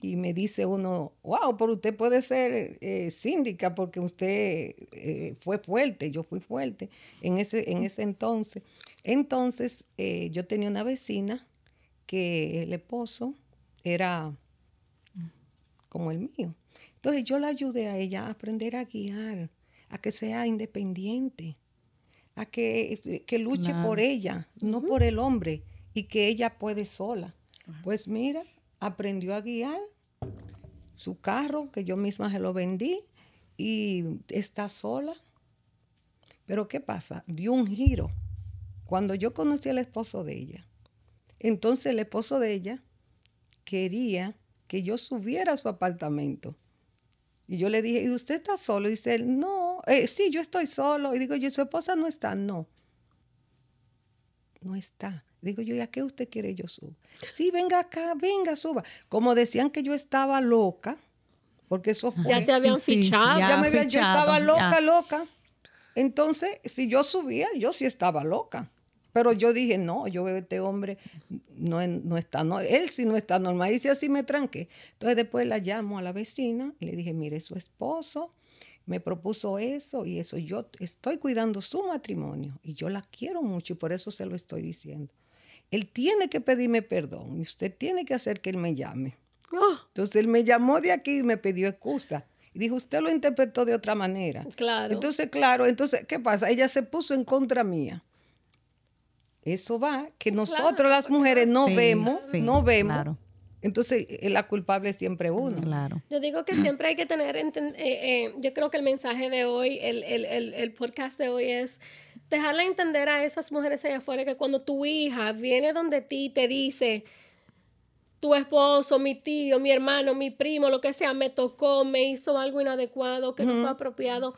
Y me dice uno, wow, pero usted puede ser eh, síndica porque usted eh, fue fuerte, yo fui fuerte en ese, en ese entonces. Entonces, eh, yo tenía una vecina que el esposo era como el mío. Entonces yo la ayudé a ella a aprender a guiar, a que sea independiente, a que, que luche Claro. por ella, no por el hombre, y que ella puede sola. Pues mira, aprendió a guiar su carro, que yo misma se lo vendí, y está sola. Pero ¿qué pasa? Dio un giro. Cuando yo conocí al esposo de ella, entonces el esposo de ella quería que yo subiera a su apartamento. Y yo le dije, ¿y usted está solo? Y dice él, no, eh, sí, yo estoy solo. Y digo, ¿y su esposa no está? No. No está. Digo yo, ¿y a qué usted quiere yo suba? Sí, venga acá, venga, suba. Como decían que yo estaba loca, porque eso fue... Ya te habían sí, fichado. ya. Ya me habían- yo fichado, estaba loca, ya. loca. Entonces, si yo subía, yo sí estaba loca. Pero yo dije, no, yo veo a este hombre, no, no está, no, él sí no está normal. Y si así me tranqué. Entonces después la llamo a la vecina y le dije, mire, su esposo me propuso eso y eso. Yo estoy cuidando su matrimonio y yo la quiero mucho y por eso se lo estoy diciendo. Él tiene que pedirme perdón y usted tiene que hacer que él me llame. Oh, Entonces él me llamó de aquí y me pidió excusa. Y dijo, usted lo interpretó de otra manera. claro. Entonces, claro, entonces, ¿qué pasa? Ella se puso en contra mía. Eso va, que nosotros las mujeres no Sí, vemos, sí, no vemos. Claro, Entonces, eh, la culpable es siempre uno. claro. Yo digo que siempre hay que tener, eh, eh, yo creo que el mensaje de hoy, el, el, el, el podcast de hoy es dejarle entender a esas mujeres allá afuera que cuando tu hija viene donde ti y te dice, tu esposo, mi tío, mi hermano, mi primo, lo que sea, me tocó, me hizo algo inadecuado, que no fue apropiado,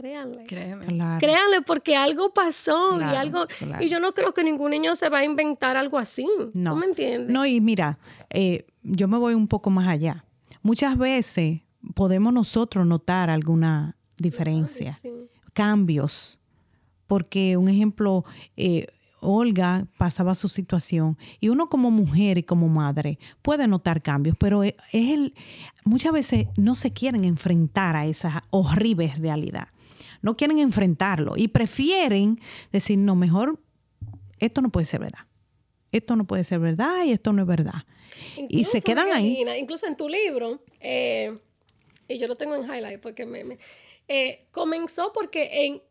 créanle. Créeme. Claro. Créanle porque algo pasó y algo claro. y yo no creo que ningún niño se va a inventar algo así. No. ¿Tú me entiendes? No, y mira, eh, yo me voy un poco más allá. Muchas veces podemos nosotros notar alguna diferencia, Sí. cambios, porque un ejemplo, eh, Olga pasaba su situación y uno como mujer y como madre puede notar cambios, pero es es el, muchas veces no se quieren enfrentar a esa horrible realidad. No quieren enfrentarlo y prefieren decir, no, mejor esto no puede ser verdad. Esto no puede ser verdad y esto no es verdad. y se quedan ahí. Incluso en tu libro, eh, y yo lo tengo en highlight porque me, me- eh, comenzó porque en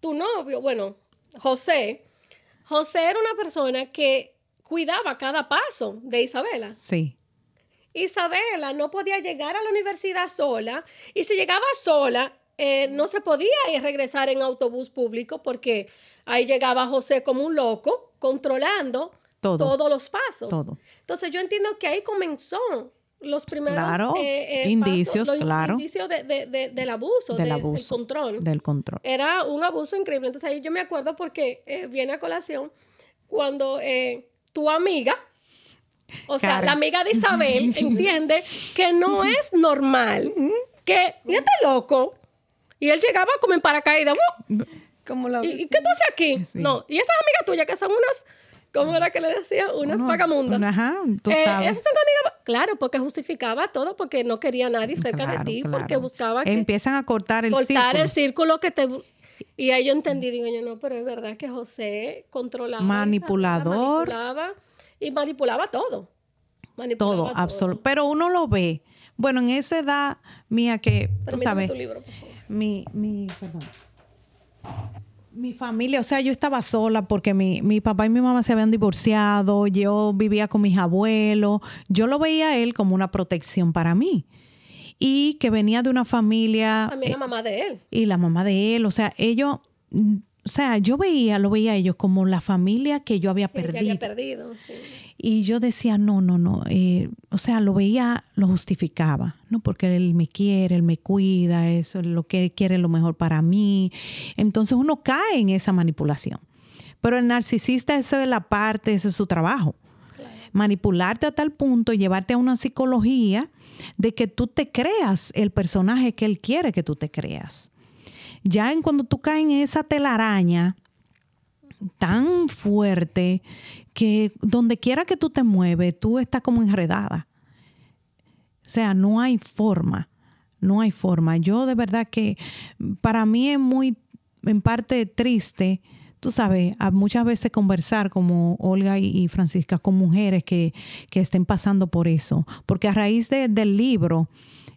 tu novio, bueno, José, José era una persona que cuidaba cada paso de Isabela. Sí, Isabela no podía llegar a la universidad sola y si llegaba sola eh, no se podía ir regresar en autobús público porque ahí llegaba José como un loco controlando Todo. todos los pasos. Todo. Entonces yo entiendo que ahí comenzó los primeros Claro, eh, eh, indicios, pasos, los claro. indicios de- de- de- del abuso, Del de- abuso. del control. Del control. Era un abuso increíble. Entonces ahí yo me acuerdo porque eh, viene a colación cuando tu amiga, o sea, la amiga de Isabel, entiende que no es normal, que, y este loco, y él llegaba como en paracaídas, ¡uh! Como la ¿Y, y qué tú haces aquí? Sí. No, y esas amigas tuyas que son unas, ¿cómo era que le decía? Unas Uno- vagamundas. una- ajá, tú Eh, sabes. esas son tus amigas, claro, porque justificaba todo, porque no quería a nadie cerca Claro, de ti, claro. porque buscaba que Empiezan a cortar el cortar círculo. el círculo que te... Y ahí yo entendí, digo yo, no, pero es verdad que José controlaba. Manipulador. manipulaba y manipulaba todo. Manipulaba todo, todo. absoluto. Pero uno lo ve. Bueno, en esa edad mía que, tú Permíteme sabes, tu libro, por favor. Mi, mi, perdón. Mi familia, o sea, yo estaba sola porque mi, mi papá y mi mamá se habían divorciado, yo vivía con mis abuelos, yo lo veía a él como una protección para mí. Y que venía de una familia También la mamá de él. y la mamá de él, o sea, ellos, mm, o sea, yo veía, lo veía a ellos como la familia que yo había perdido. había perdido, sí. Y yo decía, no, no, no. eh, o sea, lo veía, lo justificaba, ¿no? Porque él me quiere, él me cuida, eso es lo que él quiere lo mejor para mí. Entonces uno cae en esa manipulación. Pero el narcisista, eso es la parte, ese es su trabajo. Manipularte a tal punto, llevarte a una psicología de que tú te creas el personaje que él quiere que tú te creas. Ya en cuando tú caes en esa telaraña, tan fuerte que donde quiera que tú te mueves, tú estás como enredada. O sea, no hay forma, no hay forma. Yo de verdad que para mí es muy, en parte triste, tú sabes, muchas veces conversar como Olga y Francisca con mujeres que, que estén pasando por eso. Porque a raíz de- del libro,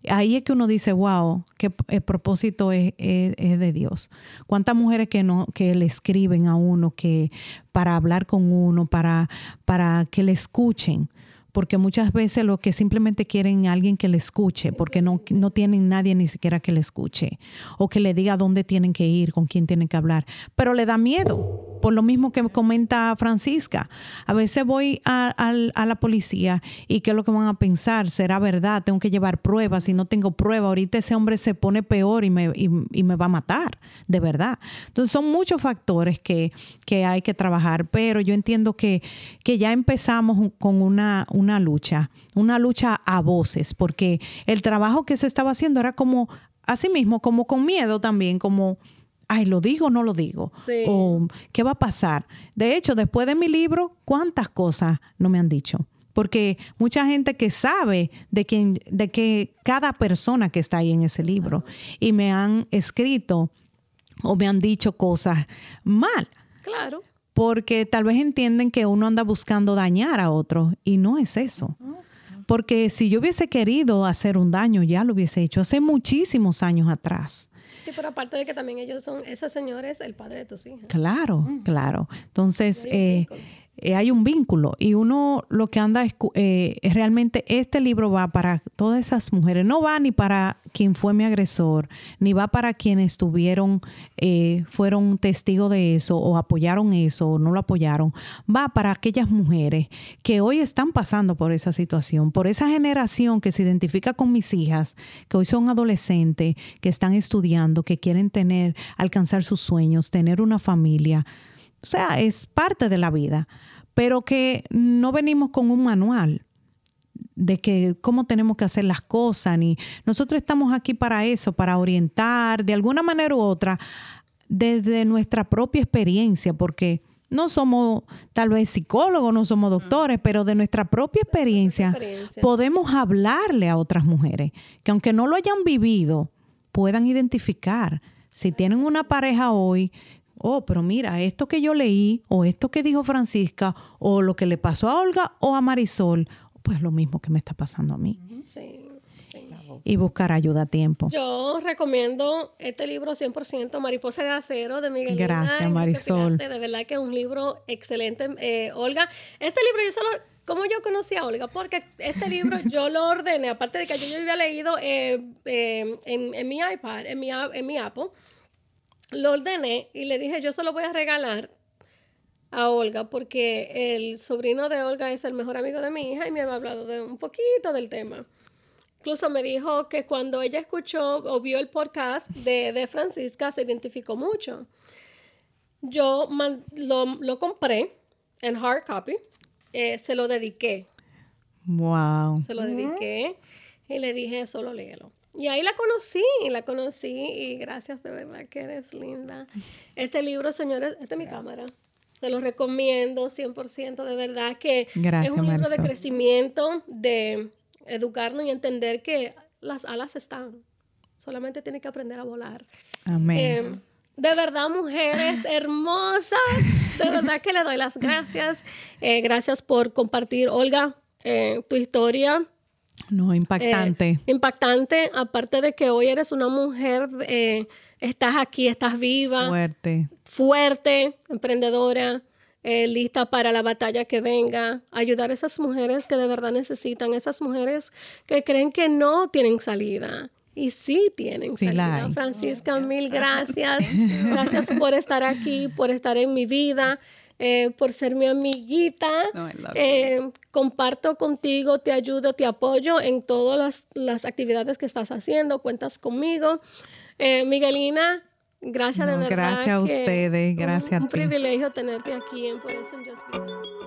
ahí es que uno dice, wow, que el propósito es, es- de Dios. ¿Cuántas mujeres que no, que le escriben a uno que para hablar con uno, para, para que le escuchen? Porque muchas veces lo que simplemente quieren alguien que le escuche, porque no, no tienen nadie ni siquiera que le escuche, o que le diga dónde tienen que ir, con quién tienen que hablar. Pero le da miedo, por lo mismo que comenta Francisca. A veces voy a, a la policía y qué es lo que van a pensar, será verdad, tengo que llevar pruebas, si no tengo pruebas, ahorita ese hombre se pone peor y me, y, y me va a matar, de verdad. Entonces son muchos factores que, que hay que trabajar, pero yo entiendo que, que ya empezamos con una lucha, una lucha a voces, porque el trabajo que se estaba haciendo era como, así mismo, como con miedo también, como ay, ¿lo digo o no lo digo? Sí. O ¿qué va a pasar? De hecho, después de mi libro, ¿cuántas cosas no me han dicho? Porque mucha gente que sabe de, quién, de que cada persona que está ahí en ese libro y me han escrito o me han dicho cosas mal, Claro. Porque tal vez entienden que uno anda buscando dañar a otro y no es eso. Porque si yo hubiese querido hacer un daño, ya lo hubiese hecho hace muchísimos años atrás. Sí, pero aparte de que también ellos son, ese señor es el padre de tus hijas. Claro, claro. Entonces, eh. Eh, hay un vínculo y uno lo que anda es, eh, realmente este libro va para todas esas mujeres, no va ni para quien fue mi agresor, ni va para quienes estuvieron, eh, fueron testigos de eso o apoyaron eso o no lo apoyaron, va para aquellas mujeres que hoy están pasando por esa situación, por esa generación que se identifica con mis hijas, que hoy son adolescentes, que están estudiando, que quieren tener, alcanzar sus sueños, tener una familia. O sea, es parte de la vida, pero que no venimos con un manual de que cómo tenemos que hacer las cosas, ni nosotros estamos aquí para eso, para orientar de alguna manera u otra desde nuestra propia experiencia, porque no somos tal vez psicólogos, no somos doctores, pero de nuestra propia experiencia, experiencia. podemos hablarle a otras mujeres que aunque no lo hayan vivido, puedan identificar. Si tienen una pareja hoy, oh, pero mira, esto que yo leí, o esto que dijo Francisca, o lo que le pasó a Olga o a Marisol, pues lo mismo que me está pasando a mí. Sí, sí. Y buscar ayuda a tiempo. Yo recomiendo este libro 100%, Mariposa de Acero, de Miguel Gracias, Marisol. De verdad que es un libro excelente. Eh, Olga, este libro yo solo... ¿Cómo yo conocí a Olga? Porque este libro yo lo ordené, aparte de que yo, yo había leído eh, eh, en, en mi iPad, en mi, en mi Apple, lo ordené y le dije, yo se lo voy a regalar a Olga porque el sobrino de Olga es el mejor amigo de mi hija y me había hablado de un poquito del tema. Incluso me dijo que cuando ella escuchó o vio el podcast de, de Francisca se identificó mucho. Yo lo, lo, compré en hard copy, eh, se lo dediqué. Wow. Se lo dediqué y le dije, solo léelo. Y ahí la conocí, la conocí y gracias de verdad que eres linda. Este libro, señores, esta es mi cámara. Se lo recomiendo 100% de verdad que es un libro de crecimiento, de educarnos y entender que las alas están. Solamente tiene que aprender a volar. Amén. Eh, de verdad, mujeres hermosas. De verdad que le doy las gracias. Eh, gracias por compartir, Olga, eh, tu historia. No, impactante. Eh, impactante, aparte de que hoy eres una mujer, estás aquí, estás viva. Fuerte. Fuerte, emprendedora, lista para la batalla que venga. Ayudar a esas mujeres que de verdad necesitan, esas mujeres que creen que no tienen salida y sí tienen salida. Francisca, mil gracias. Gracias por estar aquí, por estar en mi vida, eh, por ser mi amiguita. Eh, comparto contigo, te ayudo, te apoyo en todas las, actividades que estás haciendo. Cuentas conmigo. Eh, Miguelina, gracias de verdad. Gracias a ustedes, gracias un, a ti. Un privilegio tenerte aquí en Por eso en Just